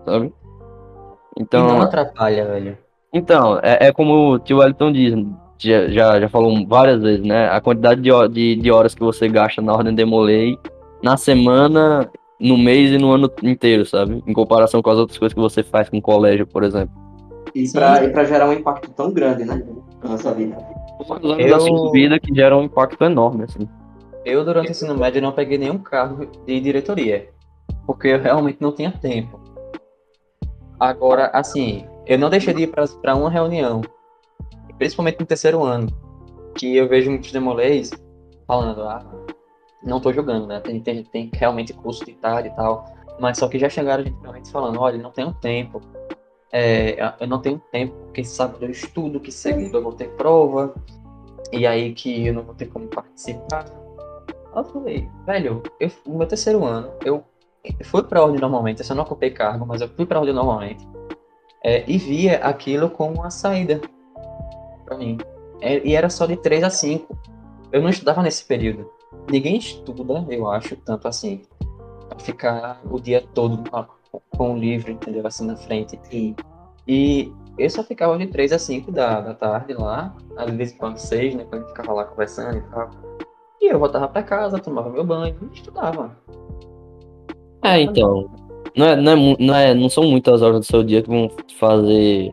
sabe? Então. E não atrapalha, velho. Então, é, é como o tio Wellington diz, já, já, já falou várias vezes, né? A quantidade de, de, de horas que você gasta na ordem Demolei na semana, no mês e no ano inteiro, sabe? Em comparação com as outras coisas que você faz com o colégio, por exemplo. E pra, e pra gerar um impacto tão grande, né? Na nossa vida. Anos eu... da sua vida que geram um impacto enorme, assim. Eu, durante o ensino médio, não peguei nenhum cargo de diretoria. Porque eu realmente não tinha tempo. Agora, assim, eu não deixei de ir para uma reunião principalmente no terceiro ano, que eu vejo muitos demolês falando, ah, não tô jogando, né? Tem, tem, tem realmente curso de tarde e tal, mas só que já chegaram gente falando, olha, não tenho tempo, é, eu não tenho tempo, porque sábado eu estudo, que segunda eu vou ter prova, e aí que eu não vou ter como participar. Eu falei, velho, eu, no meu terceiro ano, eu fui pra ordem normalmente, eu só não ocupei cargo, mas eu fui pra ordem normalmente, é, e via aquilo como uma saída para mim. É, e era só de 3 a 5. Eu não estudava nesse período. Ninguém estuda, eu acho, tanto assim. Pra ficar o dia todo com o livro, entendeu? Assim na frente. E, e eu só ficava de 3 a 5 da, da tarde lá, às vezes quando 6, né? Quando ficava lá conversando e tal. E eu voltava pra casa, tomava meu banho e estudava. É, então. Não, é, não, é, não, é, não são muitas horas do seu dia que vão fazer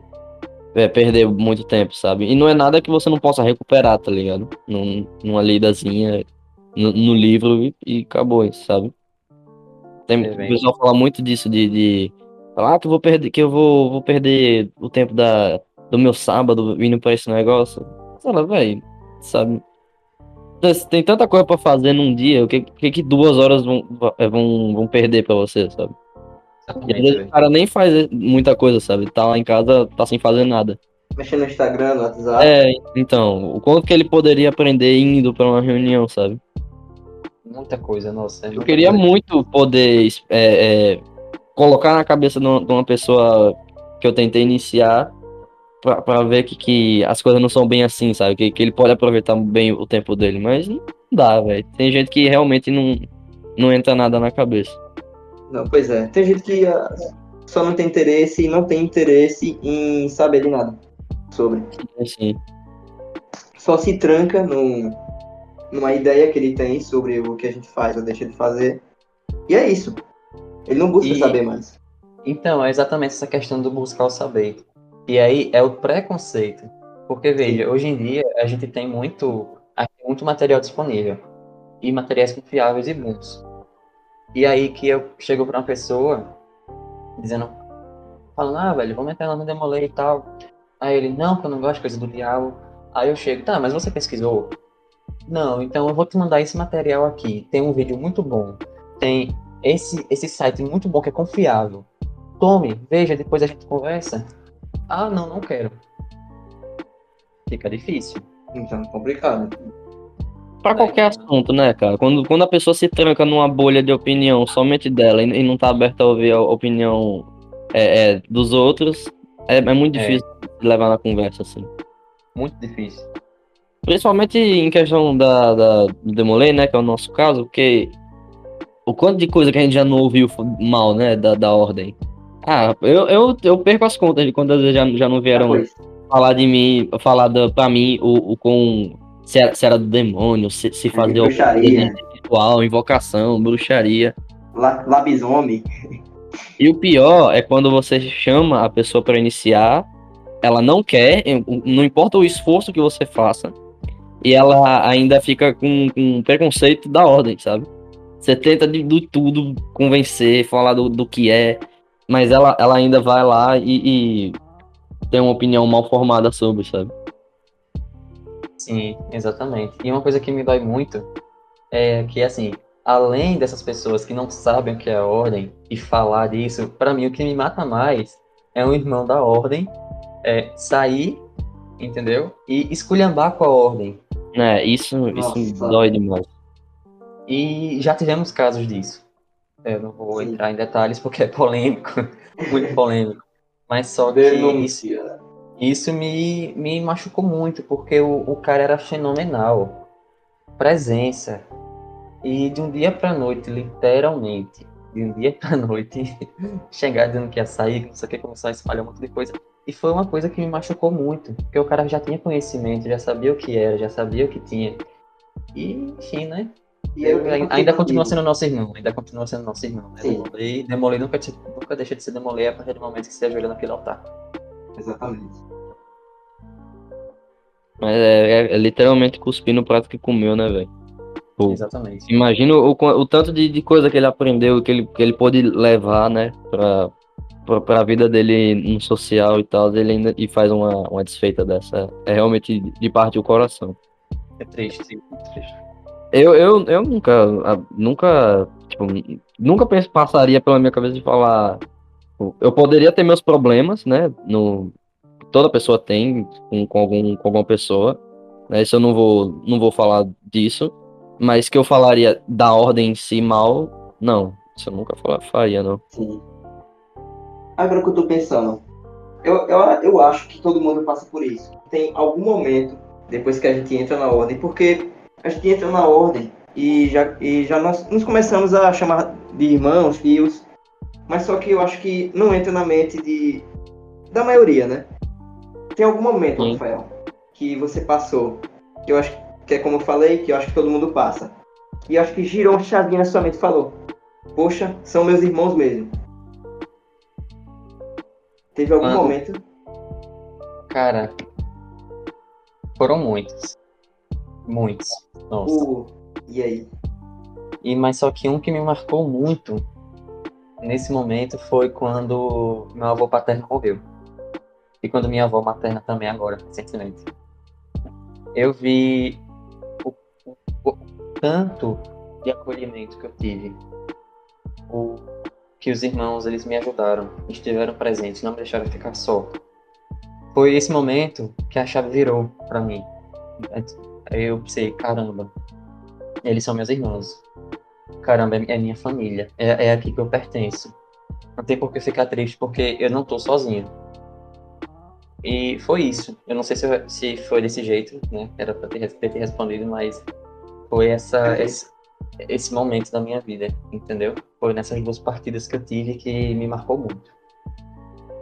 é, perder muito tempo, sabe? E não é nada que você não possa recuperar, tá ligado? Num, numa lidazinha no, no livro e, e, acabou, sabe? Tem, é, o pessoal fala muito disso, de, de falar ah, que eu vou perder, que eu vou, vou perder o tempo da, do meu sábado indo pra esse negócio. Fala, velho, sabe? Tem tanta coisa para fazer num dia, o que, que, que duas horas vão, vão, vão perder para você, sabe? E às vezes o cara nem faz muita coisa, sabe? Tá lá em casa, tá sem fazer nada. Mexendo no Instagram, no WhatsApp. É, então, o quanto que ele poderia aprender indo pra uma reunião, sabe? Muita coisa, nossa. É Eu queria coisa. muito poder é, é, colocar na cabeça de uma, pessoa que eu tentei iniciar pra, pra ver que, que as coisas não são bem assim, sabe? Que, que ele pode aproveitar bem o tempo dele, mas não dá, velho. Tem gente que realmente não, não entra nada na cabeça. Não, pois é. Tem gente que uh, só não tem interesse e não tem interesse em saber de nada sobre. Sim. Só se tranca num, numa ideia que ele tem sobre o que a gente faz ou deixa de fazer. E é isso. Ele não busca e... saber mais. Então, é exatamente essa questão do buscar o saber. E aí é o preconceito. Porque, veja, Sim. hoje em dia a gente tem muito, muito material disponível. E materiais confiáveis e bons. E aí que eu chego pra uma pessoa dizendo, falando, ah, velho, vamos entrar lá no Demolay e tal. Aí ele, não, que eu não gosto de coisa do diabo. Aí eu chego, tá, mas você pesquisou? Não, então eu vou te mandar esse material aqui. Tem um vídeo muito bom. Tem esse, esse site muito bom que é confiável. Tome, veja, depois a gente conversa. Ah, não, não quero. Fica difícil. Então, é complicado para qualquer assunto, né, cara? Quando, quando a pessoa se tranca numa bolha de opinião somente dela e, e não tá aberta a ouvir a opinião é, é, dos outros, é, é muito é. difícil levar na conversa, assim. Muito difícil. Principalmente em questão da, da, do Demolay, né, que é o nosso caso, porque o quanto de coisa que a gente já não ouviu mal, né, da, da ordem. Ah, eu, eu, eu perco as contas de quantas vezes já, já não vieram falar de mim, falar da, pra mim o, o com se era, se era do demônio, se, se fazia bruxaria. ritual, invocação, bruxaria. La, labisomem. E o pior é quando você chama a pessoa para iniciar, ela não quer, não importa o esforço que você faça, e ela ainda fica com, com preconceito da ordem, sabe? Você tenta de, de tudo convencer, falar do, do que é, mas ela, ela ainda vai lá e, e tem uma opinião mal formada sobre, sabe? Sim, exatamente. E uma coisa que me dói muito é que, assim, além dessas pessoas que não sabem o que é a ordem e falar disso, para mim o que me mata mais é um irmão da ordem é, sair, entendeu? E esculhambar com a ordem. É, isso, Nossa. isso dói demais. E já tivemos casos disso. Eu não vou Sim. entrar em detalhes porque é polêmico, *laughs* muito polêmico. Mas só que isso, isso me, me machucou muito, porque o, o cara era fenomenal. Presença. E de um dia pra noite, literalmente, de um dia *laughs* pra noite, chegar dizendo que ia sair, não sei o que, começar a espalhar um monte de coisa. E foi uma coisa que me machucou muito, porque o cara já tinha conhecimento, já sabia o que era, já sabia o que tinha. E, enfim, né? E eu, ainda continua sendo nosso irmão, ainda continua sendo nosso irmão. Né? Demolei, Demolei nunca, te- nunca deixa de ser Demolei a partir do momento que se ajoelha naquele altar. Exatamente. Mas é, é- é literalmente cuspir no prato que comeu, né, velho? Pô, Exatamente. Imagina o, o tanto de, de coisa que ele aprendeu, que ele, que ele pôde levar, né, pra, pra, pra vida dele no social e tal, ele ainda e faz uma, uma desfeita dessa. É realmente de, partir o coração. É triste, sim, muito triste. Eu, eu, eu nunca, nunca, tipo, nunca pens- passaria pela minha cabeça de falar. tipo, Eu poderia ter meus problemas, né? No, toda pessoa tem com, com, algum, com alguma pessoa. Né, isso eu não vou, não vou falar disso. Mas que eu falaria da ordem em si mal, não. Isso eu nunca fala- faria, não. Sim. Agora que eu tô pensando, eu, eu, eu acho que todo mundo passa por isso. Tem algum momento, depois que a gente entra na ordem, porque a gente entra na ordem e já, e já nós nos começamos a chamar de irmãos, tios, mas só que eu acho que não entra na mente de da maioria, né? Tem algum momento, Sim. Rafael, que você passou, que eu acho que é como eu falei, que eu acho que todo mundo passa. E eu acho que girou uma chavinha na sua mente e falou: Poxa, são meus irmãos mesmo. Teve algum momento? Cara, foram muitos. Muitos. Nossa. Uh, e aí? E, mas só que um que me marcou muito nesse momento foi quando meu avô paterno morreu. E quando minha avó materna também agora, recentemente. Eu vi o, o- o tanto de acolhimento que eu tive. O que os irmãos, eles me ajudaram, estiveram presentes, não me deixaram ficar só. Foi esse momento que a chave virou pra mim. Eu pensei, caramba, eles são meus irmãos. Caramba, é é minha família. É, é aqui que eu pertenço. Não tem por que ficar triste, porque eu não tô sozinho. E foi isso. Eu não sei se, eu- se foi desse jeito, né? Era pra ter, ter te respondido, mas foi essa, esse, esse momento da minha vida, entendeu? Foi nessas duas partidas que eu tive que me marcou muito.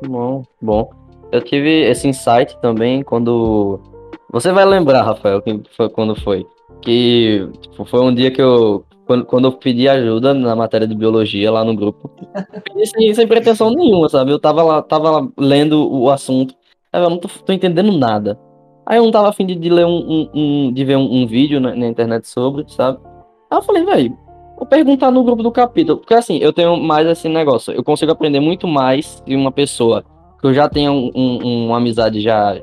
Bom, bom. Eu tive esse insight também quando. Você vai lembrar, Rafael, que foi, quando foi. Que tipo, foi um dia que eu. Quando, quando eu pedi ajuda na matéria de biologia lá no grupo. Pedi sem, sem pretensão nenhuma, sabe? Eu tava lá, tava lá lendo o assunto. Eu não tô, tô entendendo nada. Aí eu não tava afim de, de ler um, um- um- de ver um, um vídeo na, na internet sobre, sabe? Aí eu falei, velho, vou perguntar no grupo do capítulo. Porque assim, eu tenho mais esse negócio. Eu consigo aprender muito mais de uma pessoa que eu já tenho um- uma amizade já,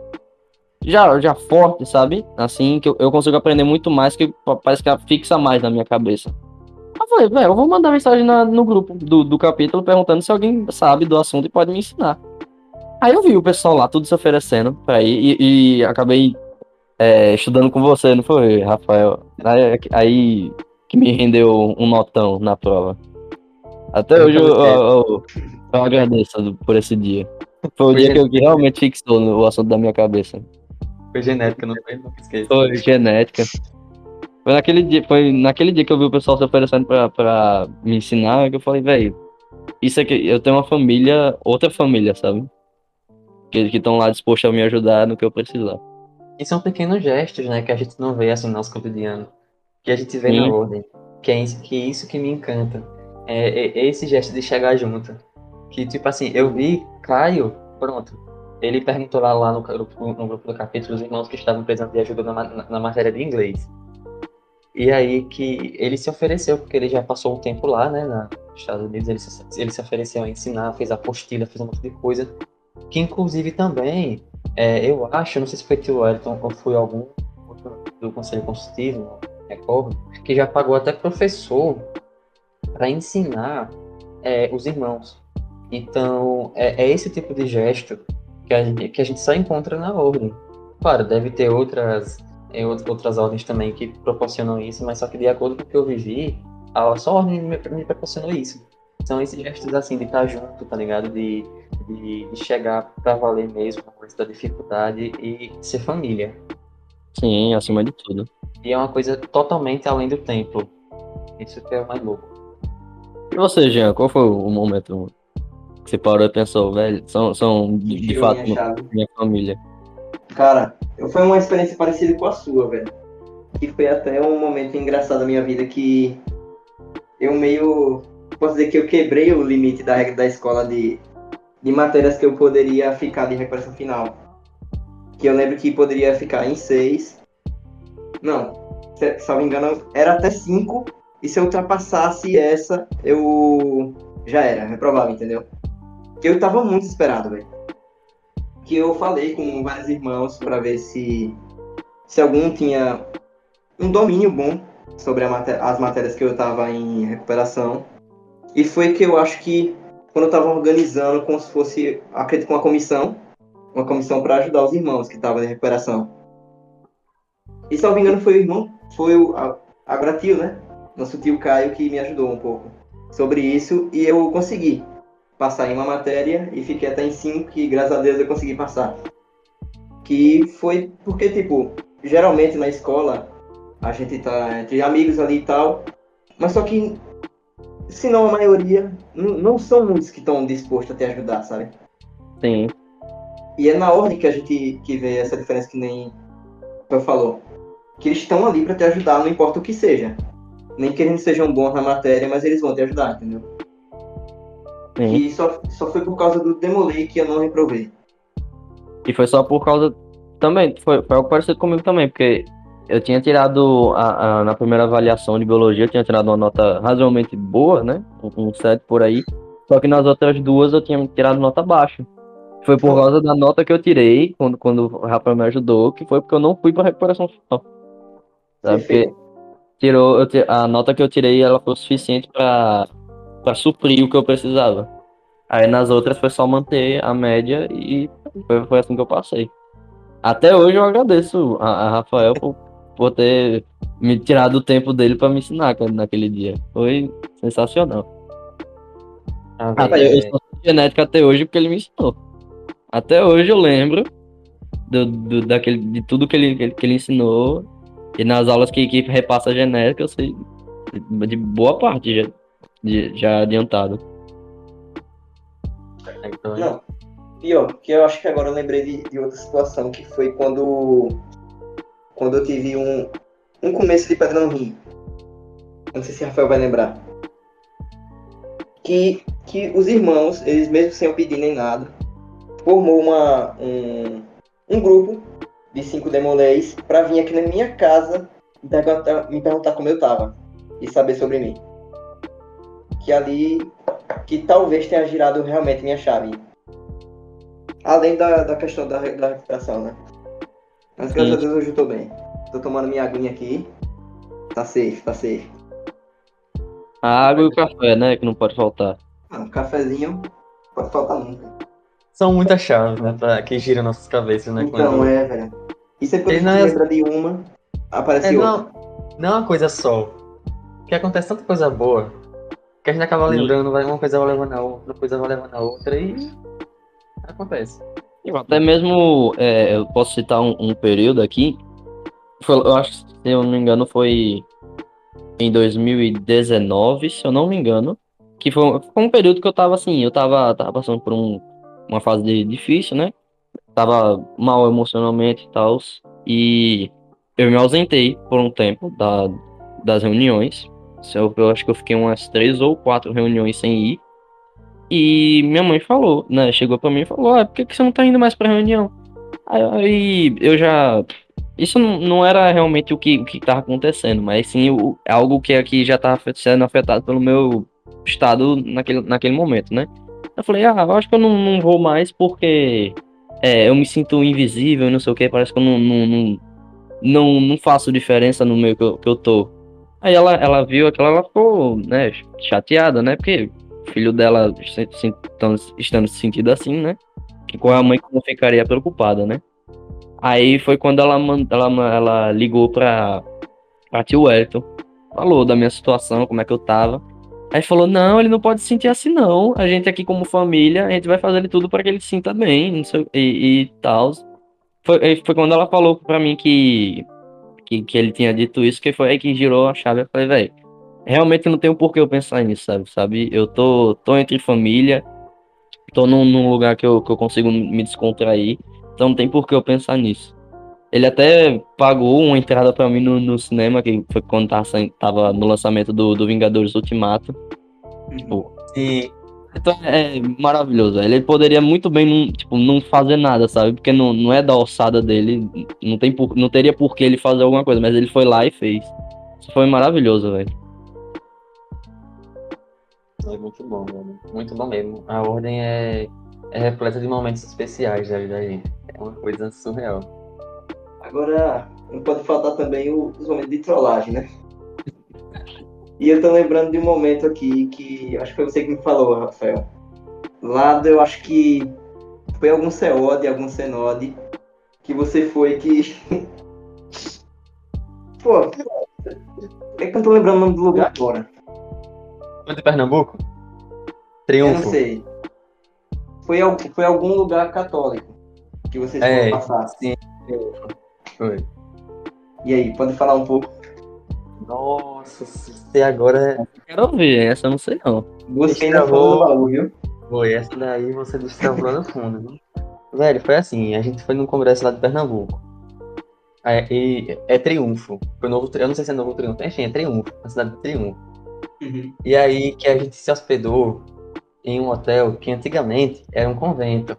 já, já forte, sabe? Assim, que eu, eu consigo aprender muito mais, que pa- parece que ela fixa mais na minha cabeça. Eu falei, velho, eu vou mandar mensagem na- no grupo do, do capítulo perguntando se alguém sabe do assunto e pode me ensinar. Aí eu vi o pessoal lá, tudo se oferecendo pra ir, e, e acabei é, estudando com você, não foi, Rafael? Aí, aí que me rendeu um notão na prova. Até hoje eu, eu- eu- eu agradeço por esse dia. Foi o dia que, eu, que realmente fixou o assunto da minha cabeça. Foi genética, não foi? Esqueço. Foi genética. Foi naquele dia, foi naquele dia que eu vi o pessoal se oferecendo pra, pra me ensinar que eu falei, velho, isso aqui, eu tenho uma família, outra família, sabe? Que estão lá dispostos a me ajudar no que eu precisar. E são pequenos gestos, né, que a gente não vê assim no nosso cotidiano. Que a gente vê Sim. na ordem. Que é isso que, isso que me encanta. É, é- é esse gesto de chegar junto. Que, tipo assim, eu vi Caio, pronto. Ele perguntou lá, lá no, grupo, no grupo do capítulo os irmãos que estavam precisando de ajuda na, na, na matéria de inglês. E aí que ele se ofereceu, porque ele já passou um tempo lá, né, nos Estados Unidos, ele se, ele se ofereceu a ensinar, fez apostila, fez um monte de coisa. Que inclusive também é, eu acho, não sei se foi tio Wellington ou foi algum do Conselho Consultivo, recordo, que já pagou até professor para ensinar é, os irmãos. Então, é, é, esse tipo de gesto que a, gente, que a gente só encontra na ordem. Claro, deve ter outras, é, outras ordens também que proporcionam isso, mas só que de acordo com o que eu vivi, a só ordem me, me proporcionou isso. São esses gestos assim de estar junto, tá ligado? De, de, de chegar para valer mesmo com da dificuldade e ser família. Sim, acima de tudo. E é uma coisa totalmente além do tempo. Isso que é o mais louco. E você, Jean, qual foi o momento você parou e pensou, velho? São, são de, de fato minha, minha, família. Cara, foi uma experiência parecida com a sua, velho. Que foi até um momento engraçado da minha vida que eu meio. Posso dizer que eu quebrei o limite da regra da escola de, de matérias que eu poderia ficar de recuperação final. Que eu lembro que poderia ficar em seis. Não, se, se não me engano, era até cinco. E se eu ultrapassasse essa, eu já era, reprovava, entendeu? Que eu tava muito esperado, velho. Que eu falei com vários irmãos para ver se se algum tinha um domínio bom sobre maté as matérias que eu tava em recuperação. E foi que eu acho que quando eu tava organizando como se fosse, acredito, com uma comissão, uma comissão para ajudar os irmãos que estavam em recuperação. E se não me engano foi o irmão, foi o a, a tio, né? Nosso tio Caio que me ajudou um pouco sobre isso e eu consegui passar em uma matéria e fiquei até em cinco que graças a Deus eu consegui passar. Que foi porque tipo, geralmente na escola a gente tá entre amigos ali e tal, mas só que se não a maioria, não são muitos que estão dispostos a te ajudar, sabe? Sim. E é na ordem que a gente que vê essa diferença que nem eu falou. Que eles estão ali para te ajudar, não importa o que seja. Nem que eles sejam bons na matéria, mas eles vão te ajudar, entendeu? Sim. E só, só foi por causa do Demolei que eu não reprovei. E foi só por causa. Também, foi, foi algo parecido comigo também, porque eu tinha tirado a, a, na primeira avaliação de biologia, eu tinha tirado uma nota razoavelmente boa, né? Um 7 por aí. Só que nas outras duas eu tinha tirado nota baixa. Foi por causa da nota que eu tirei quando, quando o Rafael me ajudou, que foi porque eu não fui pra recuperação final. Sabe? Porque tirou, eu, a nota que eu tirei ela foi suficiente para suprir o que eu precisava. Aí nas outras foi só manter a média e foi, foi assim que eu passei. Até hoje eu agradeço a, a Rafael por por ter me tirado o tempo dele para me ensinar naquele dia. Foi sensacional. Ah, até, eu sou genética até hoje porque ele me ensinou. Até hoje eu lembro do, do, daquele, de tudo que ele, que ele ensinou. E nas aulas que, que repassa a genética, eu sei de boa parte já, de, já adiantado. Não, pior, que eu acho que agora eu lembrei de, de outra situação, que foi quando quando eu tive um, um começo de pedra no rim. Não sei se Rafael vai lembrar. Que, que os irmãos, eles mesmo sem eu pedir nem nada, formou uma, um, um grupo de cinco demolés para vir aqui na minha casa me perguntar, me perguntar como eu tava e saber sobre mim. Que ali, que talvez tenha girado realmente minha chave. Além da, da questão da, da recuperação, né? Mas graças Sim. a Deus hoje eu tô bem. Tô tomando minha aguinha aqui. Tá safe, tá safe. A água e o café, né? Que não pode faltar. Ah, um cafezinho pode faltar nunca. São muitas chaves, né? Pra que gira nossas cabeças, né? Então, quando... é, velho. Isso é quando a gente é... lembra de uma, aparece é, outra. Não, não é uma coisa só. Que acontece tanta coisa boa que a gente acaba lembrando, vai uma coisa vai levando a outra, outra coisa vai levando a outra e acontece. Até mesmo, é, eu posso citar um, um período aqui, foi, eu acho que, se eu não me engano, foi em 2019, se eu não me engano, que foi, foi um período que eu tava assim, eu tava, tava passando por um, uma fase de, difícil, né? Tava mal emocionalmente e tal, e eu me ausentei por um tempo da, das reuniões. Eu, eu acho que eu fiquei umas três ou quatro reuniões sem ir. E minha mãe falou, né? Chegou pra mim e falou: ah, por que, que você não tá indo mais pra reunião? Aí eu já. Isso não era realmente o que, o que tava acontecendo, mas sim o, algo que aqui já tava sendo afetado pelo meu estado naquele, naquele momento, né? Eu falei, ah, eu acho que eu não, não vou mais porque é, eu me sinto invisível não sei o que, parece que eu não, não, não, não, não faço diferença no meio que eu, que eu tô. Aí ela, ela viu aquilo, ela ficou, né, chateada, né? Porque o filho dela estando, se sentindo assim, né? Que com a mãe não ficaria preocupada, né? Aí foi quando ela, ela, ela ligou pra, pra tio Wellington, falou da minha situação, como é que eu tava. Aí falou, não, ele não pode se sentir assim não, a gente aqui como família, a gente vai fazer tudo para que ele se sinta bem, sei, e, e tal. Foi, foi quando ela falou pra mim que, que, que ele tinha dito isso, que foi aí que girou a chave, eu falei, velho, realmente não tem por que eu pensar nisso, sabe? sabe? Eu tô, tô entre família, tô num, num lugar que eu, que eu consigo me descontrair, então não tem por que eu pensar nisso. Ele até pagou uma entrada pra mim no, no cinema, que foi quando tava, tava no lançamento do, do Vingadores Ultimato. Tipo, E então é maravilhoso. velho. Ele poderia muito bem não, tipo, não fazer nada, sabe? Porque não, não é da alçada dele, não, tem por, não teria por que ele fazer alguma coisa, mas ele foi lá e fez. Isso foi maravilhoso, velho. é muito bom, mano. Muito bom mesmo. A ordem é, é repleta de momentos especiais da vida da gente. É uma coisa surreal. Agora, não pode faltar também o- os momentos de trollagem, né? E eu tô lembrando de um momento aqui que acho que foi você que me falou, Rafael. Lá eu acho que foi algum COD, algum CENOD, que você foi que. *laughs* Pô, é que eu não tô lembrando o nome do lugar agora. Foi de Pernambuco? Eu não Triunfo. sei. Foi, foi algum lugar católico que vocês É, foram passar. sim. Foi. E aí, pode falar um pouco? Nossa, você agora Quero ver, essa eu não sei não. Destravou. fundo do baú, viu? foi. Essa daí você destravou lá no fundo, viu? Velho, foi assim, a gente foi num congresso lá de Pernambuco. É, e, é Triunfo. Foi novo, eu não sei se é Novo Triunfo, enfim, é Triunfo, na cidade de Triunfo. E aí que a gente se hospedou em um hotel que antigamente era um convento.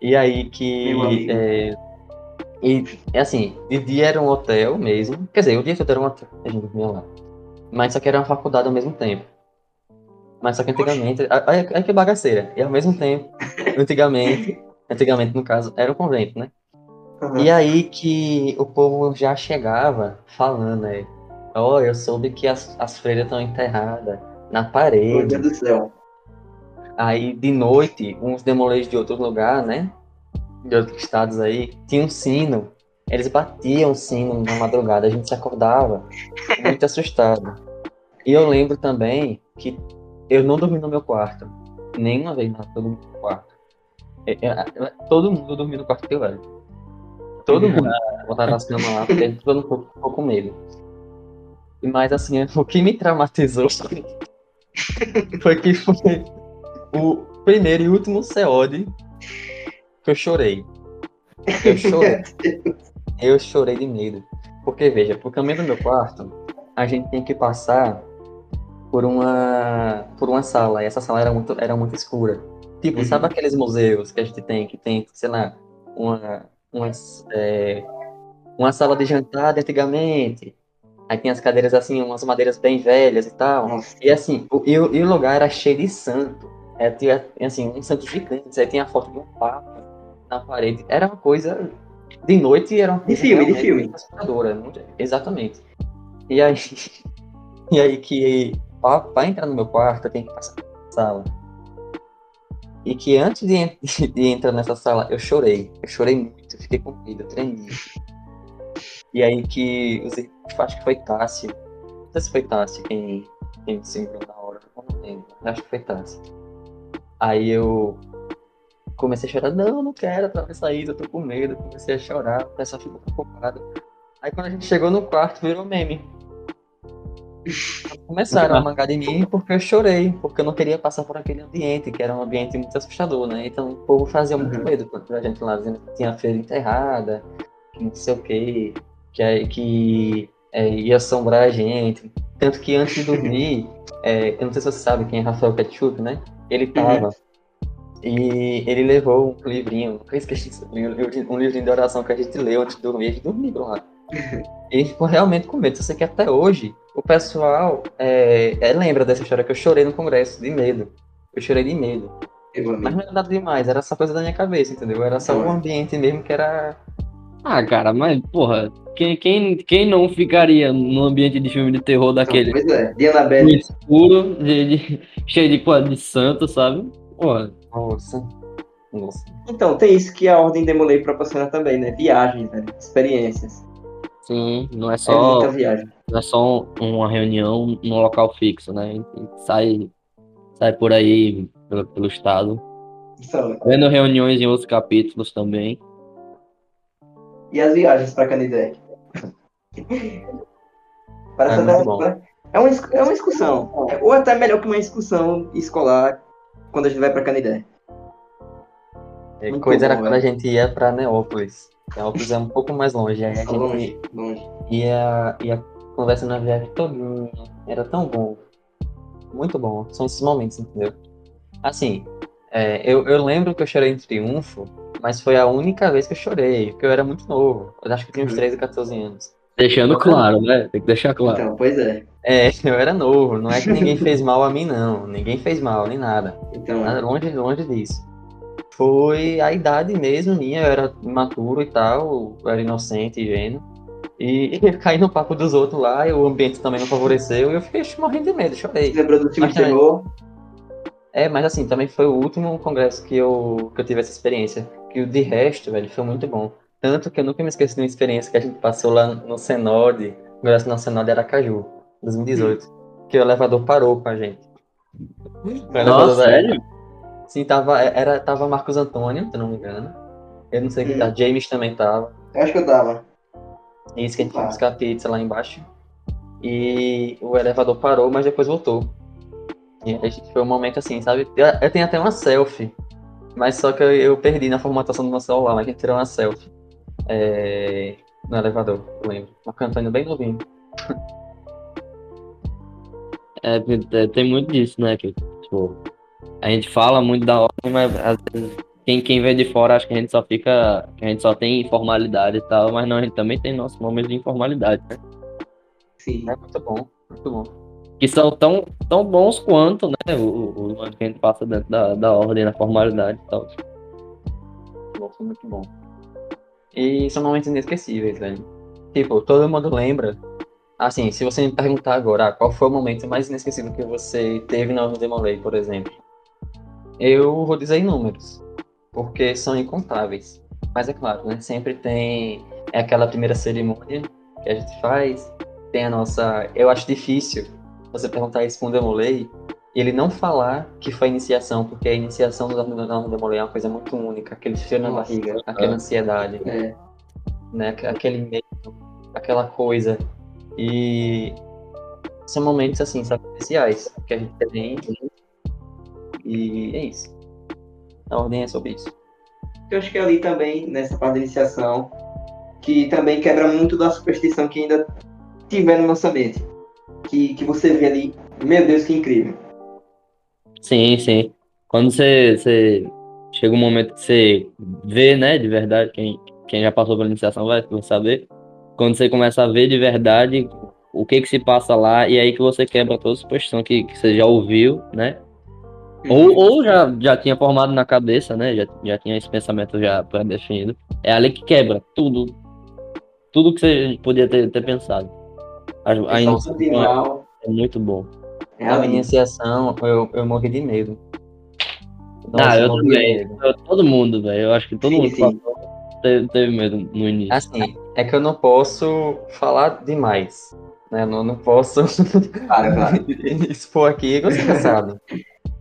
E aí que. Meu e é assim, de dia era um hotel mesmo. Quer dizer, o dia todo era um hotel, a gente dormia lá. Mas só que era uma faculdade ao mesmo tempo. Mas só que antigamente. Olha que bagaceira. E ao mesmo tempo, *laughs* antigamente, antigamente no caso, era um convento, né? Uhum. E aí que o povo já chegava falando, né? Ó, eu soube que as, as freiras estão enterradas na Meu parede. Deus do céu. Aí de noite, uns demolês de outro lugar, né? De outros estados aí, tinha um sino. Eles batiam o sino na madrugada, a gente se acordava muito assustado. E eu lembro também que eu não dormi no meu quarto. Nenhuma vez não, eu dormi no quarto. É, é, é, todo mundo dormia no quarto que eu era. Todo mundo *laughs* botava as camas lá, porque todo mundo ficou- ficou com medo. Mas assim, *laughs* o que me traumatizou foi que foi o primeiro e último COD que eu chorei. Eu chorei. *laughs* Eu chorei de medo. Porque, veja, por caminho do meu quarto, a gente tem que passar por uma por uma sala. E essa sala era muito, era muito escura. Tipo, Uhum. sabe aqueles museus que a gente tem, que tem, sei lá, uma, uma, é, uma sala de jantar de antigamente. Aí tem as cadeiras assim, umas madeiras bem velhas e tal. Nossa. E assim, o, e, o- e o lugar era cheio de santo. É, tinha, assim, um santo gigante. Aí tinha a foto de um papa na parede. Era uma coisa. De noite era uma De coisa filme, de filme. assustadora, Exatamente. E aí, *laughs* e aí que pra entrar no meu quarto tenho que passar pela sala. E que antes de, *laughs* de entrar nessa sala eu chorei. Eu chorei muito, fiquei com medo, tremi. E aí que os acho que foi Tássio. Não sei se foi Tássio quem, quem se lembrou na hora, eu não lembro. Acho que foi Tássio. Aí eu comecei a chorar, não, não quero atravessar isso, eu tô com medo. Comecei a chorar, o pessoal ficou preocupado. Aí quando a gente chegou no quarto, virou meme. *laughs* Começaram a mangar de mim porque eu chorei, porque eu não queria passar por aquele ambiente, que era um ambiente muito assustador, né? Então o povo fazia muito Uhum. medo pra gente lá, dizendo que tinha feira enterrada, que não sei o quê, que, que é, ia assombrar a gente. Tanto que antes de dormir, *laughs* é, eu não sei se você sabe quem é Rafael Ketchup, né? Ele tava. E ele levou um livrinho, nunca esqueci disso, um livrinho de oração que a gente leu antes de dormir, a gente dormiu lá. *laughs* E ele ficou realmente com medo. Eu sei que até hoje o pessoal é, é, lembra dessa história que eu chorei no congresso, de medo. Eu chorei de medo. Mas não era nada demais, era só coisa da minha cabeça, entendeu? Era só um ambiente mesmo que era. Ah, cara, mas, porra, quem, quem, quem não ficaria no ambiente de filme de terror daquele Pois é, de Annabelle. escuro, de, de- *laughs* cheio de coisa de santo, sabe? Porra, Nossa. Nossa. Então, tem isso que a Ordem Demolei proporciona também, né? Viagens, né? Experiências. sim, não é É só, muita viagem. não é só uma reunião num local fixo, né? A gente sai, sai por aí pelo, pelo estado, São. vendo reuniões em outros capítulos também. E as viagens pra Canidé? Parece É até- bom. É uma, é uma excursão. É- Ou até melhor que uma excursão escolar quando a gente vai pra Canidé. É, Muito coisa era bom, quando a velho. gente ia pra Neópolis. Neópolis é um pouco mais longe. Aí a gente Longe, longe. ia, ia conversando na viagem todinha. Era tão bom. Muito bom. São esses momentos, entendeu? Assim, é, eu, eu lembro que eu chorei em Triunfo, mas foi a única vez que eu chorei, porque eu era muito novo. Eu acho que eu tinha uns Uhum. 13 ou 14 anos. Deixando claro, né? Tem que deixar claro. Então, pois é. É, *laughs* eu era novo. Não é que ninguém fez mal a mim, não. Ninguém fez mal, nem nada. Então, Nada, longe, longe disso. Foi a idade mesmo minha, eu era imaturo e tal, eu era inocente e ingênuo. E *laughs* eu caí no papo dos outros lá, e o ambiente também não favoreceu, e eu fiquei morrendo de medo, chorei. lembrou do Mas de terror? É, mas assim, também foi o último congresso que eu, que eu tive essa experiência. Que o de resto, velho, foi muito bom. Tanto que eu nunca me esqueci de uma experiência que a gente passou lá no Senod, Congresso Nacional de Aracaju, 2018. Que o elevador parou com a gente. O elevador Nossa, da- sério? Sim, tava, era, tava Marcos Antônio, se eu não me engano. Eu não sei quem tá. James também tava. Eu acho que eu tava. Isso que a gente foi buscar pizza lá embaixo. E o elevador parou, mas depois voltou. E a gente foi um momento assim, sabe? Eu, eu tenho até uma selfie. Mas só que eu, eu perdi na formatação do meu celular, mas a gente tirou uma selfie. É, no elevador, eu lembro. Marcos Antônio bem novinho. É, tem- tem- muito disso, né? Que, tipo, a gente fala muito da ordem, mas às vezes quem, quem vê de fora acha que a gente só fica. que a gente só tem informalidade e tal, mas não, a gente também tem nossos momentos de informalidade, né? Sim. É muito bom, muito bom. Que são tão, tão bons quanto, né? O, o, o que a gente passa dentro da, da ordem, na formalidade e tal. foi muito bom. E são momentos inesquecíveis, velho. Tipo, todo mundo lembra. Assim, se você me perguntar agora, ah, qual foi o momento mais inesquecível que você teve na Demolei, por exemplo? Eu vou dizer em números, porque são incontáveis. Mas é claro, né? Sempre tem aquela primeira cerimônia que a gente faz, tem a nossa. Eu acho difícil você perguntar isso um Demolei e ele não falar que foi iniciação, porque a iniciação do Ordem Demolei é uma coisa muito única, aquele na Nossa, barriga, aquela é. ansiedade É. né? aqu- Aquele medo, aquela coisa. E são momentos assim, sabe, especiais que a gente tem. E é isso. A ordem é sobre isso. Eu acho que ali também, nessa parte da iniciação, que também quebra muito da superstição que ainda tiver na nossa mente. Que, que você vê ali, meu Deus, que incrível. Sim, sim. Quando você, você chega um momento que você vê, né, de verdade, quem, quem já passou pela iniciação vai, vai saber. Quando você começa a ver de verdade o que que se passa lá, e aí que você quebra toda a superstição que, que você já ouviu, né? Ou, ou já, já tinha formado na cabeça, né? Já, já tinha esse pensamento já pré-definido. É ali que quebra tudo. Tudo que você podia ter, ter pensado. A, a é muito bom. É Na ali. iniciação, eu, eu morri de medo. Ah, eu morri de também. Eu- Todo mundo, velho. Eu acho que todo Sim, mundo sim. teve, teve medo no início. Assim, é que eu não posso falar demais. Né? Eu não, não posso *laughs* Claro, claro. *laughs* expor aqui, você já sabe.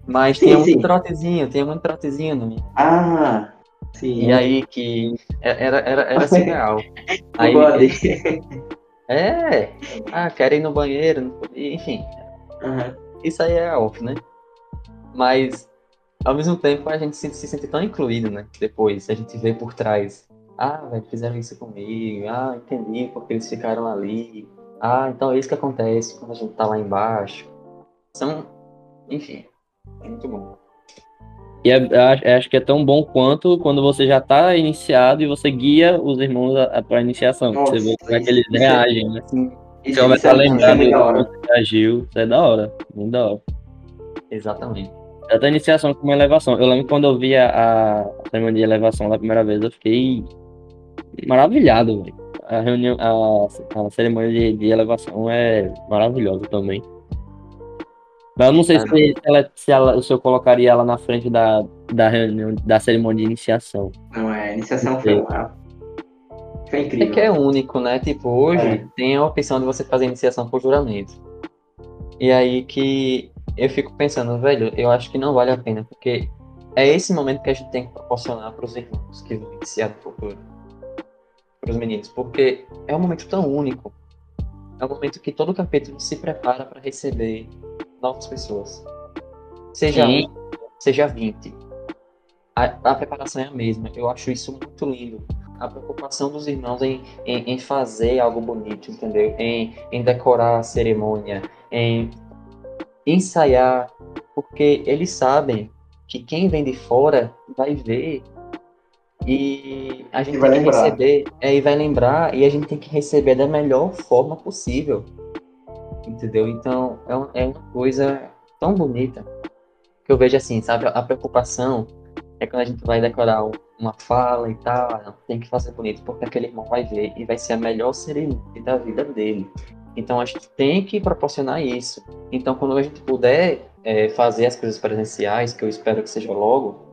Mas Sim, tinha um sim. trotezinho, tinha um trotezinho no meu. Ah, sim. E aí que era, era, era surreal. *laughs* Aí, é, ah, quero ir no banheiro, enfim, Aham. isso aí é off, né? Mas, ao mesmo tempo, a gente se, se sente tão incluído, né? Depois, a gente vê por trás. Ah, velho, fizeram isso comigo. Ah, entendi porque eles ficaram ali. Ah, então é isso que acontece quando a gente tá lá embaixo. São, enfim, é muito bom. E é- eu acho, que é tão bom quanto quando você já tá iniciado e você guia os irmãos a- a- pra iniciação. Nossa, você vê como é que eles reagem, né? Isso, Você vai é estar lembrando você reagiu. Isso é da hora. Muito da hora. Exatamente. Tanto a iniciação como a elevação. Eu lembro quando eu vi a, a cerimônia de elevação da primeira vez, eu fiquei maravilhado, velho. A reunião, a, a cerimônia de, de elevação é maravilhosa também. Mas eu não sei Ah, se, ela, se, ela, se eu colocaria ela na frente da, da reunião, da cerimônia de iniciação. Não, é, iniciação foi, foi É incrível. que é único, né? Tipo, hoje É. tem a opção de você fazer iniciação por juramento. E aí que eu fico pensando, velho, eu acho que não vale a pena, porque é esse momento que a gente tem que proporcionar para os irmãos que vão iniciar no futuro. Para os meninos, porque é um momento tão único. É um momento que todo capítulo se prepara para receber novas pessoas. Seja Sim. um, seja 20. A, a preparação é a mesma. Eu acho isso muito lindo. A preocupação dos irmãos em, em, em fazer algo bonito, entendeu? Em, em decorar a cerimônia, em ensaiar, porque eles sabem que quem vem de fora vai ver e a gente vai tem que lembrar. receber, é, e vai lembrar, e a gente tem que receber da melhor forma possível, entendeu? Então é, um- é uma coisa tão bonita que eu vejo assim, sabe? A preocupação é quando a gente vai decorar um- uma fala e tal, ah, tem que fazer bonito, porque aquele irmão vai ver e vai ser a melhor cerimônia da vida dele. Então a gente tem que proporcionar isso. Então quando a gente puder é, fazer as coisas presenciais, que eu espero que seja logo,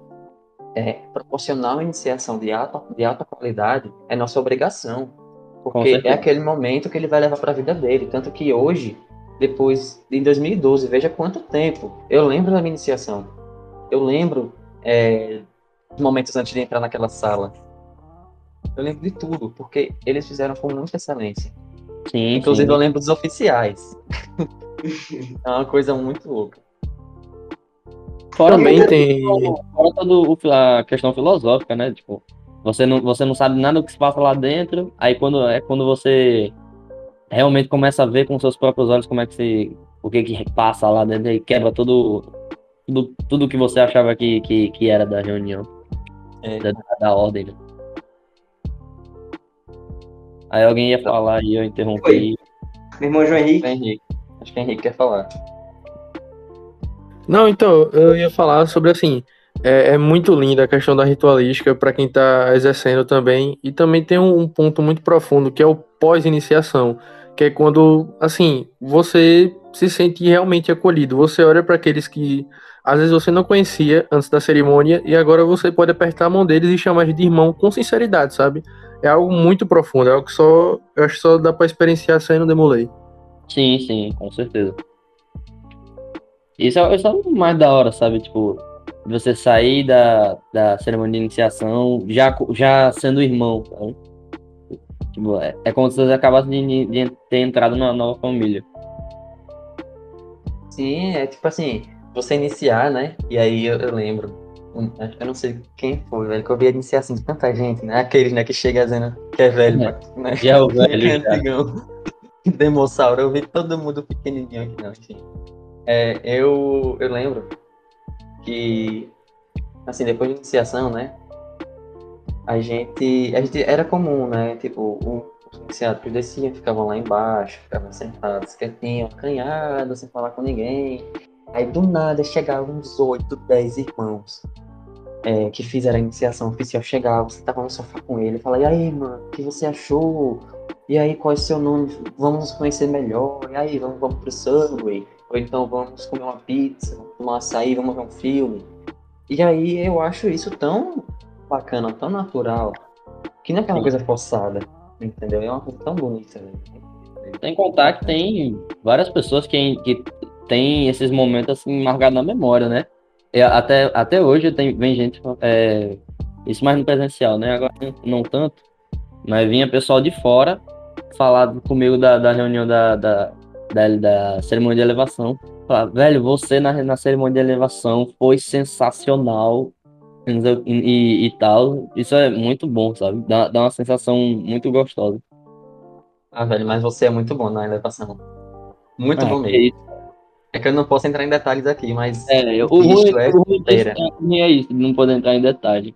é, proporcionar uma iniciação de alta, de alta qualidade é nossa obrigação. Porque é aquele momento que ele vai levar para a vida dele. Tanto que hoje, depois, em 2012, veja quanto tempo. Eu lembro da minha iniciação. Eu lembro é, momentos antes de entrar naquela sala. Eu lembro de tudo, porque eles fizeram com muita excelência. Sim, Inclusive, sim. eu lembro dos oficiais. *laughs* é uma coisa muito louca. Fora Também tem. Fora toda o- a questão filosófica, né? Tipo, você não, você não sabe nada do que se passa lá dentro, aí quando é quando você realmente começa a ver com seus próprios olhos como é que se. o que que passa lá dentro e quebra todo. Tudo, tudo que você achava que, que, que era da reunião, É. da, da ordem. né? Aí alguém ia falar e eu interrompi. Meu irmão João Henrique. Henrique. Acho que o Henrique quer falar. Não, então, eu ia falar sobre assim. É, é muito linda a questão da ritualística para quem está exercendo também. E também tem um, um ponto muito profundo que é o pós-iniciação. Que é quando, assim, você se sente realmente acolhido. Você olha para aqueles que às vezes você não conhecia antes da cerimônia e agora você pode apertar a mão deles e chamar de irmão com sinceridade, sabe? É algo muito profundo, é algo que só, eu acho que só dá para experienciar saindo do Demolei. Sim, sim, com certeza. Isso é, isso é o mais da hora, sabe? Tipo, você sair da, da cerimônia de iniciação já, já sendo irmão, sabe? Tipo, é, é como se você acabasse de, de ter entrado numa nova família. Sim, é tipo assim, você iniciar, né? E aí eu, eu lembro, eu não sei quem foi, velho, que eu vi a iniciação de tanta gente, né? Aquele, né, que chega dizendo que é velho, É. né? Já é o velho, *laughs* é já. Demossauro, eu vi todo mundo pequenininho aqui, não, enfim. É, eu, eu lembro que, assim, depois da iniciação, né? A gente, a gente, era comum, né? Tipo, o- os iniciados desciam, ficavam lá embaixo, ficavam sentados, quietinhos, acanhados, sem falar com ninguém. Aí, do nada, chegavam uns oito, dez irmãos é, que fizeram a iniciação oficial. Chegavam, sentavam no sofá com ele, falavam, e aí, mano, o que você achou? E aí, qual é o seu nome? Vamos nos conhecer melhor. E aí, vamos, vamos pro Subway. Ou então vamos comer uma pizza, vamos tomar um açaí, vamos ver um filme. E aí eu acho isso tão bacana, tão natural, que não é aquela coisa forçada, entendeu? É uma coisa tão bonita, velho. Sem contar que tem várias pessoas que, que tem esses momentos assim marcados na memória, né? E até, até hoje tem, vem gente, é, isso mais no presencial, né? Agora não tanto, mas vinha pessoal de fora falar comigo da, da reunião da, da, da, da cerimônia de elevação. Falar, velho, você na, na cerimônia de elevação foi sensacional e, e, e tal. Isso é muito bom, sabe? Dá, dá uma sensação muito gostosa. Ah, velho, mas você é muito bom na elevação. Muito Ah, bom que mesmo. isso. É que eu não posso entrar em detalhes aqui, mas É, eu- o ruim, é o ruim é, é isso, não poder entrar em detalhe.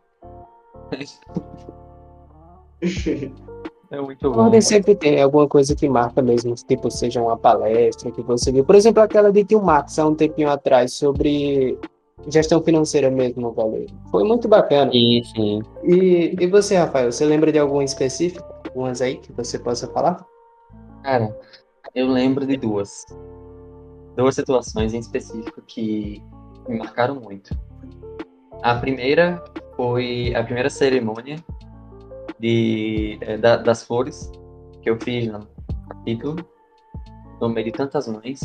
*laughs* É muito bom. ordem sempre tem alguma coisa que marca mesmo, tipo, seja uma palestra que você viu. Por exemplo, aquela de Tio Max há um tempinho atrás sobre gestão financeira mesmo, valeu. Foi muito bacana. Sim, sim. E, e você, Rafael, você lembra de algum específico? Algumas aí que você possa falar? Cara, eu lembro de duas. Duas situações em específico que me marcaram muito. A primeira foi a primeira cerimônia de, eh, da- das flores que eu fiz no capítulo, no meio de tantas mães.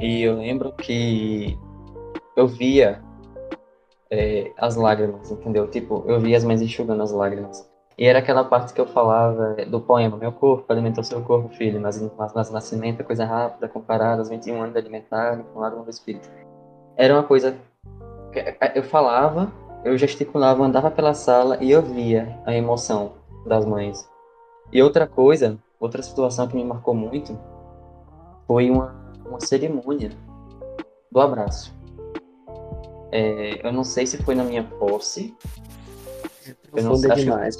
E eu lembro que eu via eh, as lágrimas, entendeu? Tipo, eu via as mães enxugando as lágrimas. E era aquela parte que eu falava do poema, meu corpo alimentou seu corpo, filho, mas mas- mas nascimento é coisa rápida comparada aos 21 anos de alimentar com lágrima do espírito. Era uma coisa que eh, eu falava, eu gesticulava, andava pela sala e eu via a emoção das mães. E outra coisa, outra situação que me marcou muito foi uma, uma cerimônia do abraço. É, eu não sei se foi na minha posse, Eu não sei, acho que- demais.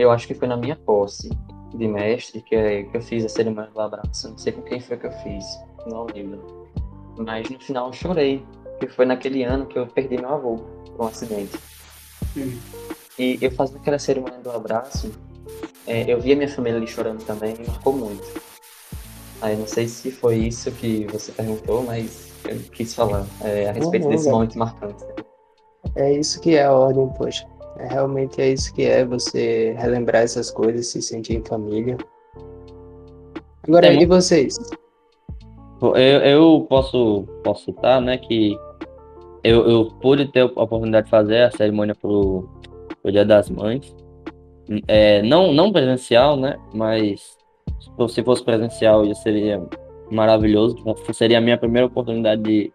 Eu acho que foi na minha posse de mestre que, é- que eu fiz a cerimônia do abraço. Não sei com quem foi que eu fiz, não lembro. Mas no final eu chorei, que foi naquele ano que eu perdi meu avô por um acidente. Hum. E eu fazendo aquela cerimônia do abraço, é, eu via minha família ali chorando também e marcou muito. Aí não sei se foi isso que você perguntou, mas eu quis falar é, a respeito Não, desse não, momento marcante. É isso que é a ordem, poxa. É, realmente é isso que é você relembrar essas coisas, se sentir em família. Agora, É e muito- vocês? Eu, eu posso, posso citar, né, que eu, eu pude ter a oportunidade de fazer a cerimônia pro, pro Dia das Mães. É, não, não presencial, né, mas se fosse- se fosse presencial já seria maravilhoso. Seria a minha primeira oportunidade de,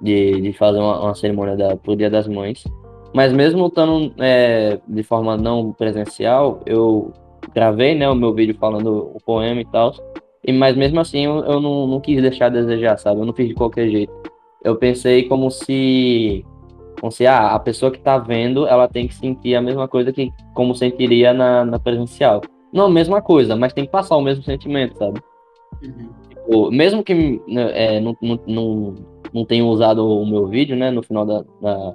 de, de fazer uma, uma cerimônia da, pro Dia das Mães. Mas mesmo estando é, de forma não presencial, eu gravei, né, o meu vídeo falando o poema e tal. E, mas mesmo assim eu, eu não, não quis deixar a desejar, sabe? Eu não fiz de qualquer jeito. Eu pensei como se, como se ah, a pessoa que tá vendo, ela tem que sentir a mesma coisa que como sentiria na, na presencial. Não a mesma coisa, mas tem que passar o mesmo sentimento, sabe? Tipo, mesmo que né, é, não, não, não, não tenham usado o meu vídeo, né, no final da, da-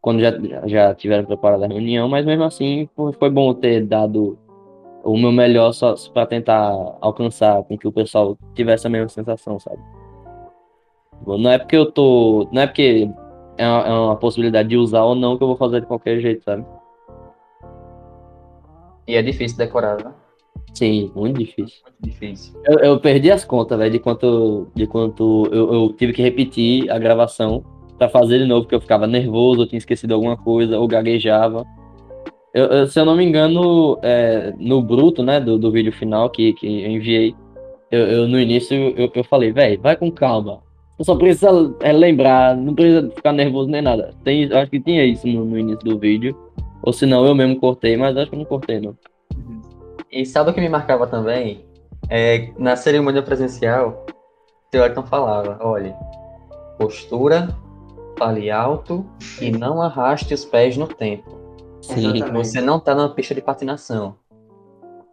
quando já, já tiveram preparado a reunião, mas mesmo assim foi, foi bom ter dado o meu melhor só para tentar alcançar com que o pessoal tivesse a mesma sensação, sabe? Não é porque eu tô, não é porque é uma, é uma possibilidade de usar ou não que eu vou fazer de qualquer jeito, sabe? E é difícil decorar, né? Sim, muito difícil. Muito difícil. Eu, eu perdi as contas, velho, de quanto, de quanto eu, eu tive que repetir a gravação pra fazer de novo, porque eu ficava nervoso, eu tinha esquecido alguma coisa, ou gaguejava. Eu, eu- se eu não me engano, é, no bruto, né, do, do vídeo final que, que eu enviei, eu, eu, no início eu, eu falei, velho, vai com calma. Você só precisa é, lembrar, não precisa ficar nervoso nem nada. Tem, eu acho que tinha isso no, no início do vídeo. Ou se não, eu mesmo cortei, mas acho que eu não cortei, não. E sabe o que me marcava também? É, na cerimônia presencial, o Elton falava, olha, postura, fale alto e não arraste os pés no tempo. Sim. Você não tá na pista de patinação.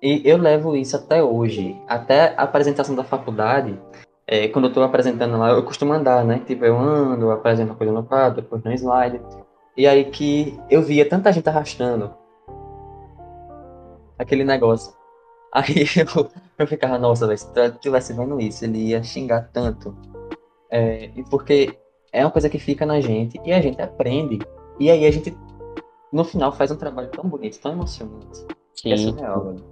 E eu levo isso até hoje. Até a apresentação da faculdade, é, quando eu tô apresentando lá, eu costumo andar, né? Tipo, eu ando, apresento uma coisa no quadro, depois no slide. E aí que eu via tanta gente arrastando aquele negócio. *laughs* Aí eu, eu ficava, nossa, velho, se eu tivesse vendo isso, ele ia xingar tanto. É, e porque é uma coisa que fica na gente e a gente aprende. E aí a gente, no final, faz um trabalho tão bonito, tão emocionante. É sim. surreal, velho.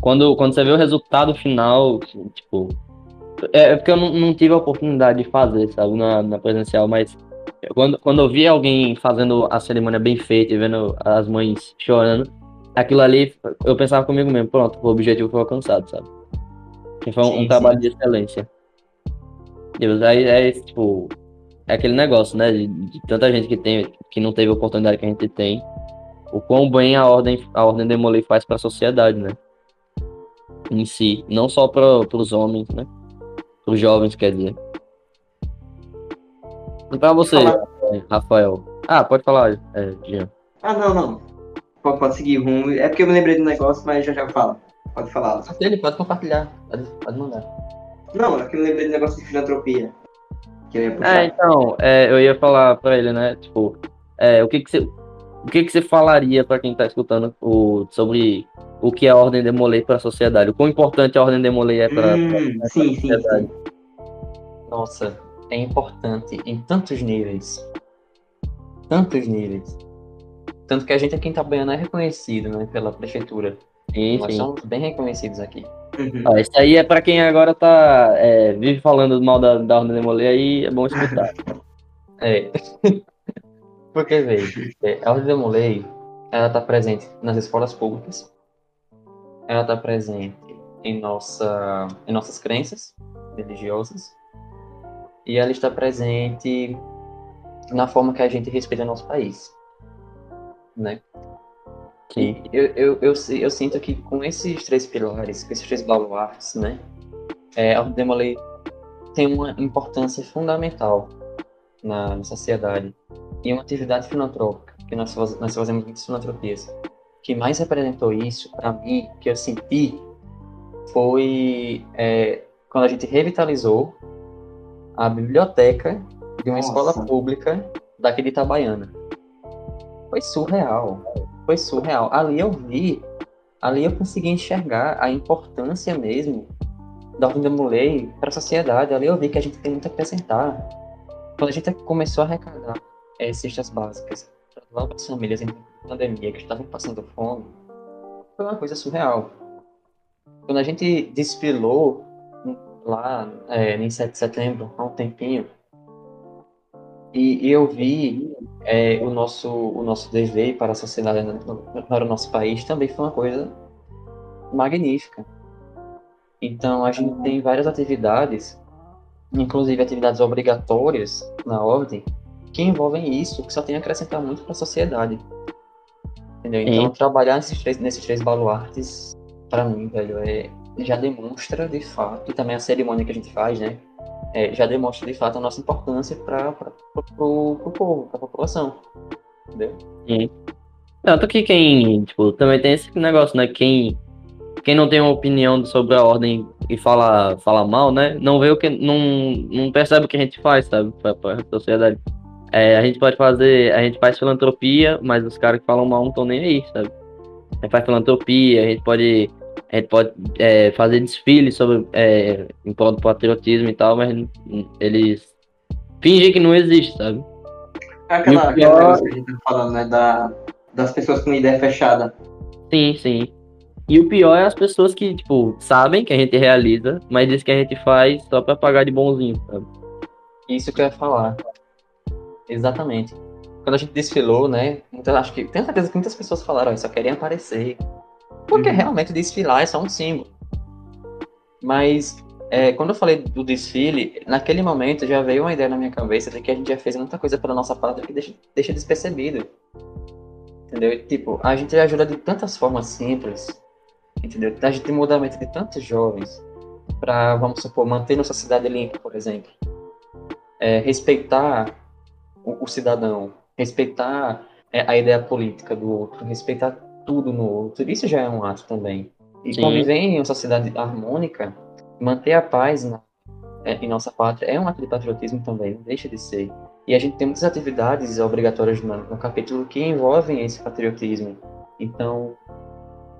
Quando, quando você vê o resultado final, tipo. É, é porque eu não, não tive a oportunidade de fazer, sabe, na, na presencial, mas quando, quando eu vi alguém fazendo a cerimônia bem feita e vendo as mães chorando, aquilo ali, eu pensava comigo mesmo, pronto, o objetivo foi alcançado, sabe? Foi um, Sim, um trabalho de excelência. Deus, aí é tipo. É aquele negócio, né? De, de tanta gente que tem, que não teve a oportunidade que a gente tem. O quão bem a ordem, a ordem Demolei faz para a sociedade, né? Em si, não só para os homens, né? Para os jovens, quer dizer. E para você, Falar- eh, Rafael? Ah, pode falar, é, Jean. Ah, não, não. Pode, pode seguir rumo. É porque eu me lembrei do negócio, mas já já eu falo. Pode falar. Ele pode compartilhar, pode, pode mandar. Não, é que eu me lembrei do negócio de filantropia. Que eu ia puxar. É, então, é, eu ia falar pra ele, né? Tipo, é, o que que você, o que que você falaria pra quem tá escutando o, sobre o que é a Ordem de Molay pra sociedade? O quão importante a Ordem de Molay é pra, Hum, pra sim, sim, sociedade? sim. Nossa, é importante em tantos níveis. Tantos níveis. Tanto que a gente aqui em Itabaiana é reconhecido, né, pela prefeitura. Sim, Nós sim. somos bem reconhecidos aqui. Uhum. Ah, isso aí é pra quem agora tá, é, vive falando mal da, da Ordem de Molay, aí é bom escutar. *laughs* É. *laughs* Porque, veja, é, a Ordem da Molay, ela está presente nas escolas públicas, ela está presente em, nossa, em nossas crenças religiosas, e ela está presente na forma que a gente respeita nosso país, né? Sim. Eu, eu, eu, eu sinto que com esses três pilares, com esses três baluartes, né, é, a Ordem da Molay tem uma importância fundamental na, na sociedade e uma atividade filantrópica, que nós, nós fazemos muitas filantropias. O que mais representou isso para mim, que eu senti, foi é, quando a gente revitalizou a biblioteca de uma Nossa. escola pública daqui de Itabaiana. Foi surreal, foi surreal. Ali eu vi, ali eu consegui enxergar a importância mesmo da Ordem da Mulher para a sociedade. Ali eu vi que a gente tem muito a acrescentar. Quando a gente começou a arrecadar eh, cestas básicas para as famílias em pandemia que estavam passando fome, foi uma coisa surreal. Quando a gente desfilou lá eh, em 7 de setembro, há um tempinho, e, e eu vi eh, o, nosso, o nosso dever para a sociedade, para o nosso país, também foi uma coisa magnífica. Então, a gente tem várias atividades, inclusive atividades obrigatórias na ordem, que envolvem isso, que só tem a acrescentar muito para a sociedade. Entendeu? Então, Sim. trabalhar nesses três, nesses três baluartes, para mim, velho, é, já demonstra de fato, e também a cerimônia que a gente faz, né? É, já demonstra de fato a nossa importância para o povo, para a população. Entendeu? Tanto que quem, tipo, também tem esse negócio, né? Quem, quem não tem uma opinião sobre a ordem e fala, fala mal, né? Não vê o que. Não, não percebe o que a gente faz, sabe? Pra, pra sociedade. É, a gente pode fazer. A gente faz filantropia, mas os caras que falam mal não estão nem aí, sabe? A gente faz filantropia, a gente pode. A gente pode é, fazer desfile sobre, é, em prol do patriotismo e tal, mas eles fingem que não existe, sabe? É aquela, pior- que a gente tá falando, né? Da, das pessoas com ideia fechada. Sim, sim. E o pior é as pessoas que, tipo, sabem que a gente realiza, mas diz que a gente faz só pra pagar de bonzinho, sabe? Isso que eu ia falar. Exatamente. Quando a gente desfilou, né? Então, acho que tenho certeza que muitas pessoas falaram, ó, só querem aparecer. Porque Uhum. realmente desfilar é só um símbolo. Mas é, quando eu falei do desfile, naquele momento já veio uma ideia na minha cabeça de que a gente já fez muita coisa pela nossa pátria que deixa, deixa despercebido. Entendeu? Tipo, a gente ajuda de tantas formas simples. Entendeu? A gente muda a mente de tantos jovens para, vamos supor, manter nossa cidade limpa, por exemplo. É, respeitar o, o cidadão, respeitar é, a ideia política do outro, respeitar tudo no outro. Isso já é um ato também. E Sim. conviver em uma sociedade harmônica, manter a paz na, é, em nossa pátria é um ato de patriotismo também, não deixa de ser. E a gente tem muitas atividades obrigatórias no, no capítulo que envolvem esse patriotismo. Então,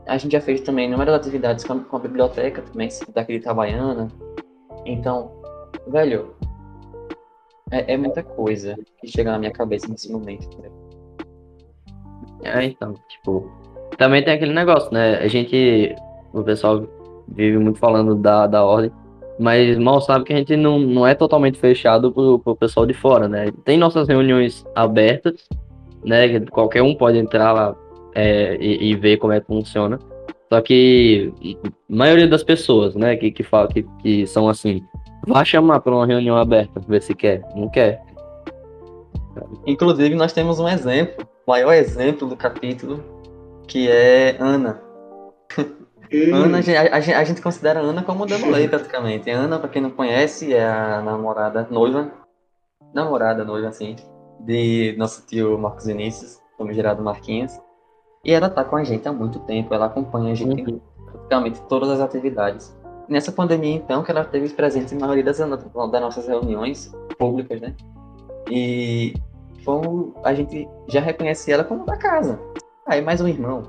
a gente já fez também inúmeras atividades com a, com a biblioteca também, daqui de Itabaiana. Então, velho, é, é muita coisa que chega na minha cabeça nesse momento. É, então, tipo. Também tem aquele negócio, né? A gente. O pessoal vive muito falando da, da ordem, mas mal sabe que a gente não, não é totalmente fechado pro, pro pessoal de fora, né? Tem nossas reuniões abertas, né? que Qualquer um pode entrar lá é, e, e ver como é que funciona. Só que a maioria das pessoas, né, que, que, fala, que, que são assim, vai chamar para uma reunião aberta, ver se quer. Não quer. Inclusive, nós temos um exemplo, o maior exemplo do capítulo, que é Ana. Ana, a gente, a, a gente considera Ana como Demolei, praticamente. Ana, pra quem não conhece, é a namorada, noiva, namorada, noiva, assim, de nosso tio Marcos Vinícius, como gerado Marquinhos. E ela tá com a gente há muito tempo, ela acompanha a gente em praticamente todas as atividades. Nessa pandemia, então, que ela teve presente na maioria das, das nossas reuniões, públicas, né? E vamos, a gente já reconhece ela como da casa. Aí mais um irmão.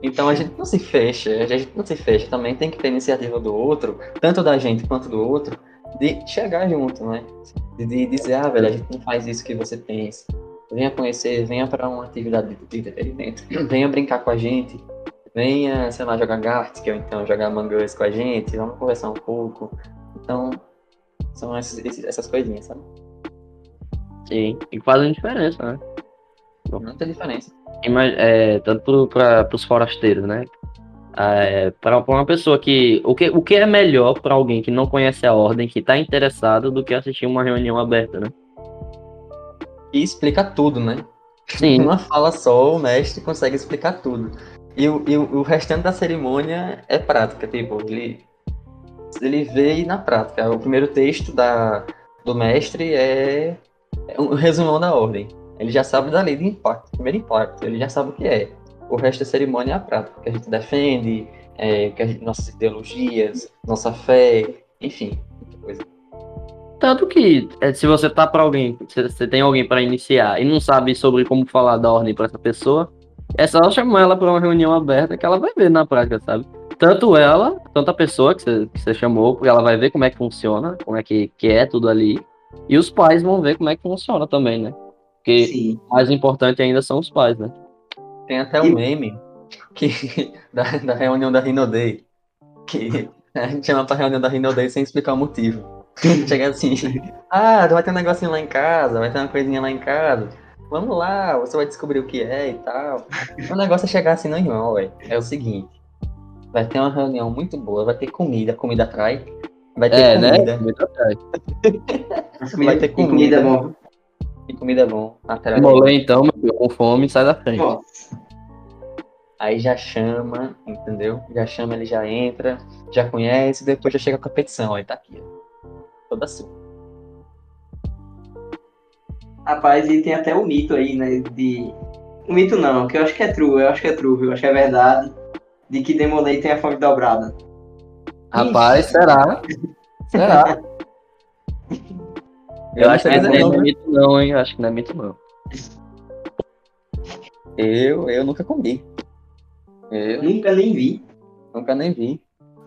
então a gente não se fecha, a gente não se fecha. Também tem que ter iniciativa do outro, tanto da gente quanto do outro, de chegar junto, né? De, de dizer, ah, velho, a gente não faz isso que você pensa. Venha conhecer, venha para uma atividade de entretenimento, *clears throat* venha brincar com a gente, venha, sei lá, jogar Gartic ou então jogar Mangas com a gente, vamos conversar um pouco. Então, são esses, essas coisinhas, sabe? Sim, e fazem diferença, né? Muita diferença. É, tanto para os forasteiros, né? É, para uma pessoa que o, que. o que é melhor para alguém que não conhece a ordem, que está interessado, do que assistir uma reunião aberta, né? E explica tudo, né? Sim, *laughs* Uma fala só, o mestre consegue explicar tudo. E o, e o o restante da cerimônia é prática, tipo, ele, ele vê na prática. O primeiro texto da, do mestre é, é um resumão da ordem. Ele já sabe da lei de impacto, primeiro impacto, ele já sabe o que é. O resto da cerimônia é a prática, que a gente defende, é, que gente- nossas ideologias, nossa fé, enfim, muita coisa. Tanto que é, se você tá para alguém, se você tem alguém para iniciar e não sabe sobre como falar da ordem para essa pessoa, é só chamar ela para uma reunião aberta que ela vai ver na prática, sabe? Tanto ela, tanto a pessoa que você, que você chamou, porque ela vai ver como é que funciona, como é que, que é tudo ali, e os pais vão ver como é que funciona também, né? Porque Sim. mais importante ainda são os pais, né? Tem até um meme que, *laughs* da, da reunião da Rhino Day, que a gente chama pra reunião da Rhino Day sem explicar o motivo. *laughs* Chega assim, ah, vai ter um negocinho lá em casa, vai ter uma coisinha lá em casa. Vamos lá, você vai descobrir o que é e tal. O negócio é chegar assim, não, irmão, ué. É o seguinte, vai ter uma reunião muito boa, vai ter comida, comida atrai. Vai ter É, comida, né? Muito atrás. *laughs* vai ter E comida é bom. E comida é bom. Molê então, meu filho, com fome, sai da frente. Aí já chama, entendeu? Já chama, ele já entra, já conhece, depois já chega com a petição. Aí tá aqui, ó. Toda sua. Rapaz, e tem até o mito aí, né? De. O mito não, que eu acho que é true, eu acho que é true, viu? Eu acho que é verdade. De que Demolei tem a fome dobrada. Rapaz, será? *laughs* Será? Eu acho que não é não, mito não, hein? Eu acho que não é mito não. Eu, eu nunca comi. Eu Nunca nem vi. nunca nem vi.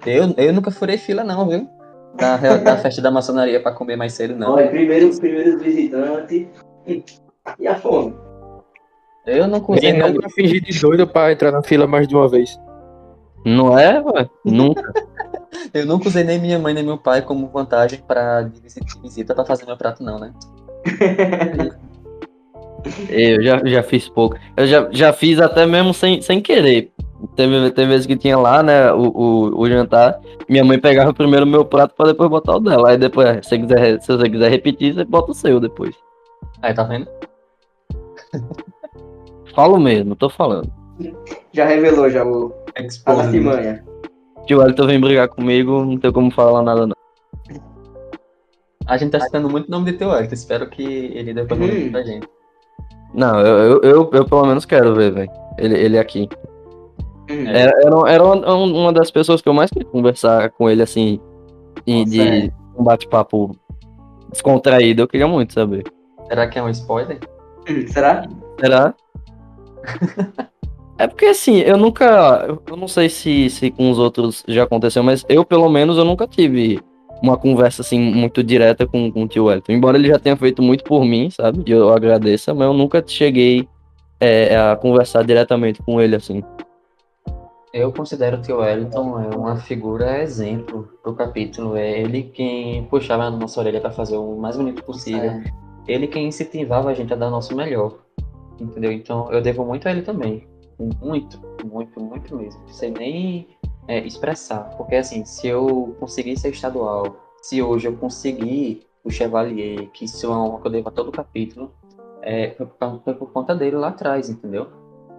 Eu, eu nunca furei fila, não, viu? Da, re- da festa da maçonaria pra comer mais cedo, não. Olha, primeiro, primeiro os visitantes e a fome. Eu não Quem não. nunca fingir de doido pra entrar na fila mais de uma vez. Não é, ué? Nunca. *laughs* Eu nunca usei nem minha mãe nem meu pai como vantagem pra visita, de visita pra fazer meu prato, não, né? *laughs* Eu já, já fiz pouco. Eu já, já fiz até mesmo sem, sem querer. Teve, teve vezes que tinha lá, né, o, o, o jantar. Minha mãe pegava primeiro o meu prato pra depois botar o dela. Aí depois, se você quiser, se você quiser repetir, você bota o seu depois. Aí, tá vendo? Falo mesmo, tô falando. Já revelou já o, a Exposed. Artimanha. Tio Elton vem brigar comigo, não tem como falar nada não. A gente tá citando muito o nome de teu Hector. Espero que ele depois mande Hum. pra gente. Não, eu, eu, eu, eu pelo menos quero ver, velho. Ele, ele aqui. Hum. É. Era, era, era uma, uma das pessoas que eu mais queria conversar com ele, assim, e Nossa, de é. um bate-papo descontraído. Eu queria muito saber. Será que é um spoiler? Hum, Será? Será? *laughs* É porque assim, eu nunca. Eu não sei se, se com os outros já aconteceu, mas eu, pelo menos, eu nunca tive uma conversa assim muito direta com, com o tio Elton. Embora ele já tenha feito muito por mim, sabe? E eu agradeço, mas eu nunca cheguei é, a conversar diretamente com ele, assim. Eu considero que o Wellington é uma figura exemplo pro capítulo. É ele quem puxava na nossa orelha pra fazer o mais bonito possível. É. Ele quem incentivava a gente a dar o nosso melhor. Entendeu? Então eu devo muito a ele também. Muito, muito, muito mesmo. Não sei nem é, expressar. Porque assim, se eu conseguir ser estadual, se hoje eu conseguir o Chevalier, que isso é uma que eu devo a todo o capítulo, é, foi, por, conta dele lá atrás, entendeu?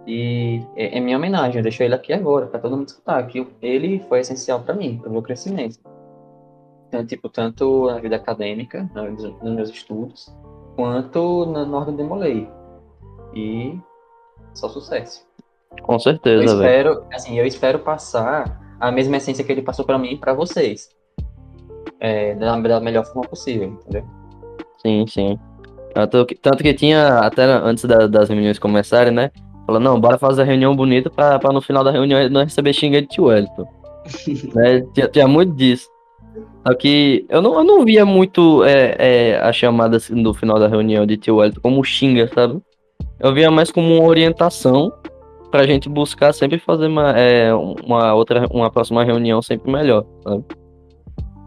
E é, é minha homenagem, eu deixo ele aqui agora, pra todo mundo escutar, que ele foi essencial pra mim, pro meu crescimento. Então, tipo, tanto na vida acadêmica, nos, nos meus estudos, quanto na, na Ordem de Molei. E só sucesso. Com Eu certeza, velho. espero, assim, eu espero passar a mesma essência que ele passou pra mim e pra vocês. é, da, da melhor forma possível, entendeu? Sim, sim. Tanto que, tanto que tinha, até antes da- das reuniões começarem, né? Falou, não, bora fazer a reunião bonita pra, pra no final da reunião não receber xinga de tio Wellington. *laughs* né? tinha, tinha muito disso. Só que eu não, eu não via muito é, é, a chamada assim, no final da reunião de tio Wellington como xinga, sabe? Eu via mais como uma orientação pra gente buscar sempre fazer uma, é, uma outra, uma próxima reunião sempre melhor, sabe?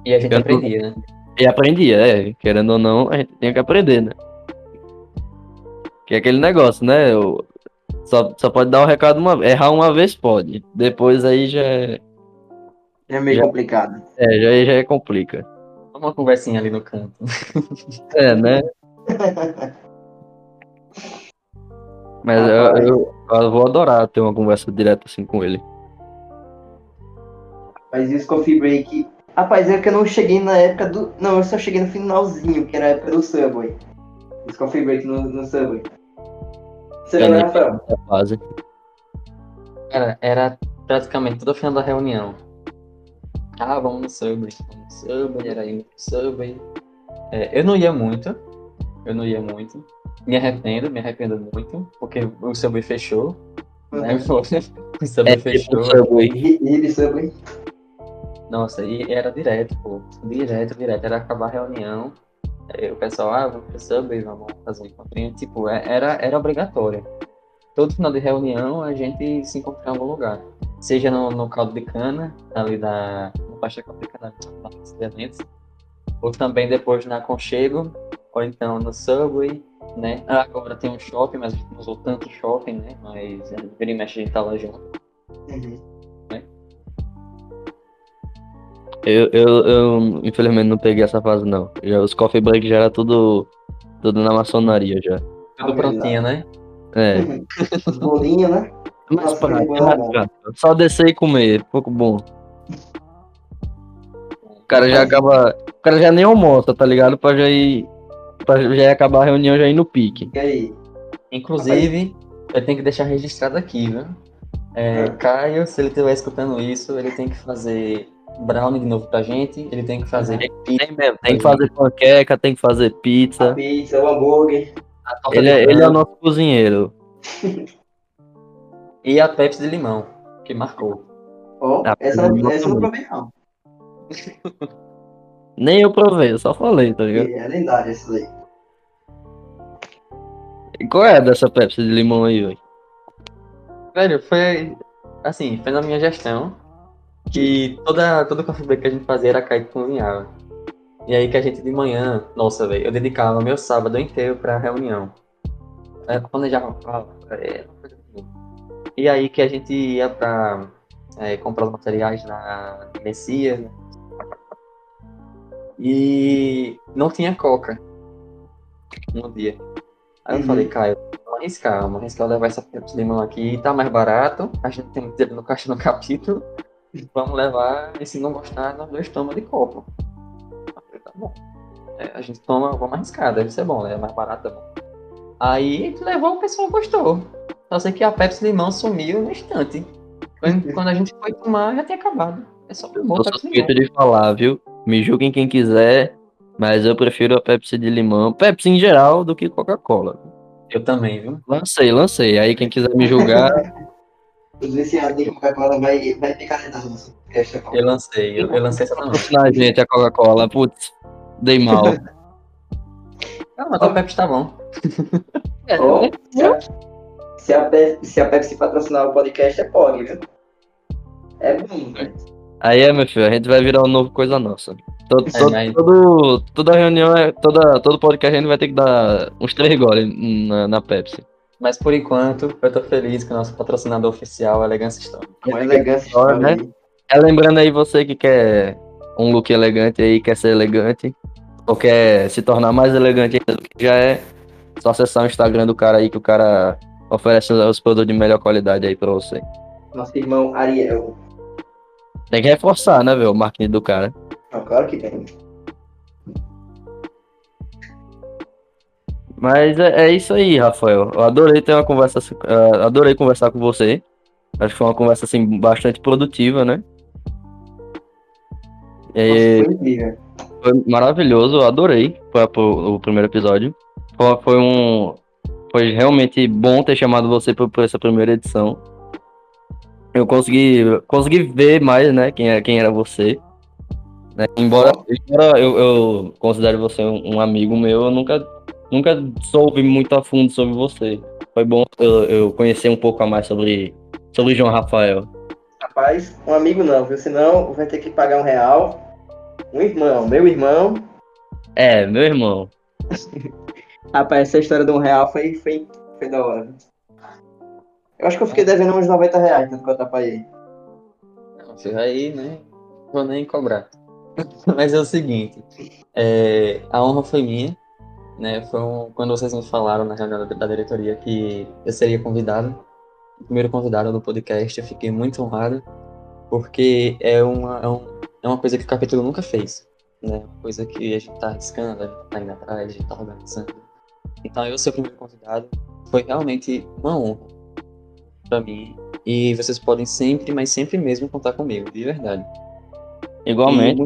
E a gente aprendia, né? E aprendia, é, querendo ou não, a gente tinha que aprender, né? Que é aquele negócio, né? Eu- só, só pode dar o recado uma errar uma vez pode. Depois aí já é, É meio Já. complicado. é, já, já é complica. Uma conversinha ali no canto. É, né? *laughs* Mas eu, eu, eu vou adorar ter uma conversa direta assim com ele. Mas e os coffee break? Rapaz, é que eu não cheguei na época do. Não, eu só cheguei no finalzinho, que era a época do Subway. Os coffee break no, no Subway. Você Eu lembra, nem Rafael? fase. Cara, era praticamente todo final da reunião. Ah, vamos no Subway. Vamos no Subway, era indo pro Subway. É, eu não ia muito. Eu não ia muito. Me arrependo, me arrependo muito, porque o Subway fechou. Né? *laughs* O Subway É fechou. tipo Subway. Ribe Subway. Nossa, e era direto, pô. Direto, direto. Era acabar a reunião. Aí o pessoal, ah, vamos pro Subway, vamos fazer um encontrinho. Tipo, é- era, era obrigatório. Todo final de reunião a gente se encontra em algum lugar. Seja no, no caldo de cana, ali da. No pastel de caldo de cana, na. Ou também depois na Conchego. Ou então no Subway, né? Ah, Agora tem um shopping, mas a gente não usou tanto shopping, né? Mas é, vira e mexe a gente tá lá junto. Uhum. Eu, eu, eu, infelizmente não peguei essa fase não. Já, os coffee break já era tudo, tudo na maçonaria já. Tudo prontinho, *laughs* né? É. Os bolinhos, né? Mais Nossa, bom. prático. Só descer e comer, pouco bom. O cara já acaba. O cara já nem almoça, tá ligado? Pra já ir. Pra já acabar a reunião já ir no pique. E aí? Inclusive, eu tenho que deixar registrado aqui, viu? É, Ah. Caio, se ele estiver escutando isso, ele tem que fazer brownie de novo pra gente, ele tem que fazer pizza, Tem mesmo, tem que fazer panqueca, tem que fazer A pizza. pizza, o hambúrguer. Ele é, ele é o nosso cozinheiro. *laughs* e a Pepsi de limão, que marcou. Ó, Ah, essa, não essa eu não provei, não. *laughs* Nem eu provei, eu só falei, tá ligado? É lendário essa daí. E qual é dessa Pepsi de limão aí, velho? Velho, foi assim, foi na minha gestão que toda, todo break que a gente fazia era que cozinhava. E aí que a gente de manhã, nossa, velho, eu dedicava meu sábado inteiro pra reunião. É, planejava prova, é, assim. E aí que a gente ia pra é, comprar os materiais na Messias. né? E não tinha coca no dia. Aí eu Uhum. falei, Caio, vamos arriscar, vamos arriscar levar essa Pepsi limão aqui, tá mais barato, a gente tem dinheiro no caixa no *laughs* capítulo, vamos levar, e se não gostar, nós dois tomamos de copo. Falei, tá bom. É, a gente toma, vamos arriscar, deve ser bom, né? É mais barato, é bom. Aí levou, o pessoal gostou. Só sei que a Pepsi limão sumiu no instante. Quando, quando a gente foi tomar, já tinha acabado. É só Eu bom sou suspeito de falar, viu? Me julguem quem quiser, mas eu prefiro a Pepsi de limão. Pepsi em geral do que Coca-Cola. Eu também, viu? Lancei, lancei. Aí quem quiser me julgar, *laughs* Os viciados em Coca-Cola vai, vai ficar dentro nossa festa. Eu lancei, eu, eu lancei essa também. patrocinar a gente a Coca-Cola. Putz, dei mal. *laughs* Ah, mas a Pepsi tá bom. *laughs* Se, a, se, a Pepsi, se a Pepsi patrocinar o podcast, é pode, viu? É bom, né? Aí é, meu filho, a gente vai virar um novo coisa nossa. Todo, É, todo- mas- todo- toda reunião, é, toda, todo podcast a gente vai ter que dar uns três goles na, na Pepsi. Mas por enquanto, eu tô feliz que o nosso patrocinador oficial é Elegância Store. Uma elegância Olha, né? É lembrando aí você que quer um look elegante aí, quer ser elegante, ou quer se tornar mais elegante ainda do que já é, só acessar o Instagram do cara aí que o cara oferece os produtos de melhor qualidade aí pra você. Nosso irmão Ariel. Tem que reforçar, né, velho, o marketing do cara. Não, claro que tem. Mas é, é isso aí, Rafael. Eu adorei ter uma conversa, eh, adorei conversar com você. Acho que foi uma conversa assim bastante produtiva, né? Nossa, E, foi incrível. foi maravilhoso, adorei foi, o primeiro episódio. Foi, foi um. Foi realmente bom ter chamado você por, por essa primeira edição. Eu consegui, consegui ver mais, né, quem, era, quem era você. Né? Embora, embora eu, eu considere você um, um, amigo meu, eu nunca, nunca soube muito a fundo sobre você. Foi bom eu, eu conhecer um pouco a mais sobre, sobre João Rafael. Rapaz, um amigo não, viu? Senão vai ter que pagar um real. Um irmão, meu irmão. É, meu irmão. *laughs* Rapaz, essa história de um real foi, foi, foi da hora. Eu acho que eu fiquei devendo uns 90 reais tanto que eu atrapalhei. Não, você vai, né? Vou nem cobrar. *laughs* Mas é o seguinte, é, a honra foi minha, né? Foi um, quando vocês me falaram na reunião da, diretoria que eu seria convidado, o primeiro convidado do podcast, eu fiquei muito honrado, porque é uma, é, um, é uma coisa que o capítulo nunca fez, né? Coisa que a gente tá arriscando, a gente tá indo atrás, a gente tá organizando. Então eu ser o primeiro convidado foi realmente uma honra para mim. E vocês podem sempre, mas sempre mesmo contar comigo, de verdade. Igualmente.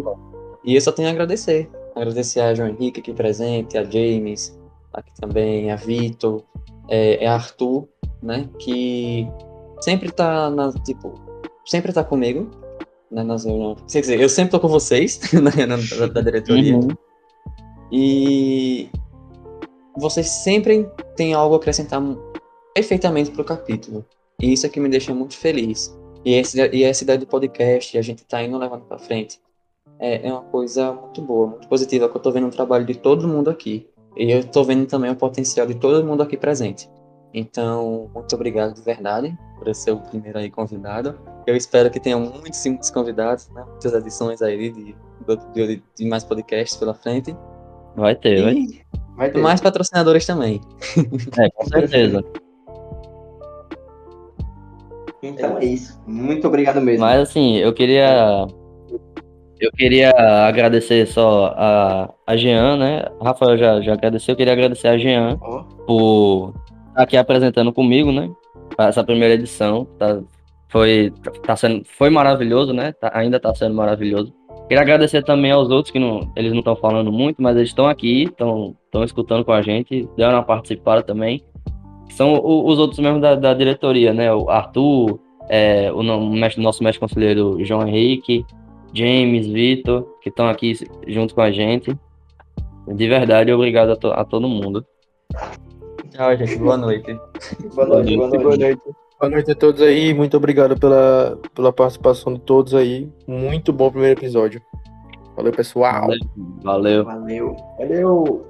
E, e eu só tenho a agradecer. Agradecer a João Henrique aqui presente, a James, aqui também, a Vitor, é, é Arthur, né? Que sempre tá na, tipo, sempre tá comigo. Né, nas Quer dizer, eu sempre tô com vocês *laughs* na, na, da diretoria. Uhum. E vocês sempre têm algo a acrescentar perfeitamente pro capítulo. E isso é que me deixa muito feliz. E, esse, e essa ideia do podcast, a gente tá indo levando para frente, é, é, uma coisa muito boa, muito positiva, que eu tô vendo o trabalho de todo mundo aqui. E eu tô vendo também o potencial de todo mundo aqui presente. Então, muito obrigado de verdade por ser o primeiro aí convidado. Eu espero que tenha muitos e muitos convidados, né? muitas edições aí de, de, de mais podcasts pela frente. Vai ter, e vai. vai ter. Mais patrocinadores também. É, com certeza. *laughs* Então é isso. Muito obrigado mesmo. Mas assim, eu queria. Eu queria agradecer só a, a Jean, né? Rafael já, já agradeceu. Eu queria agradecer a Jean oh. por estar aqui apresentando comigo, né? Essa primeira edição. Tá, foi, tá sendo, foi maravilhoso, né? Tá, ainda está sendo maravilhoso. Queria agradecer também aos outros que não, eles não estão falando muito, mas eles estão aqui, estão escutando com a gente, deram uma participada também são os outros membros da, da diretoria, né? O Arthur, é, o nosso mestre conselheiro João Henrique, James, Vitor, que estão aqui junto com a gente. De verdade, obrigado a, to a todo mundo. Tchau, gente. Boa noite. *laughs* boa noite. Boa noite. Boa noite. Boa noite a todos aí. Muito obrigado pela, pela participação de todos aí. Muito bom primeiro episódio. Valeu, pessoal. Valeu. Valeu. Valeu.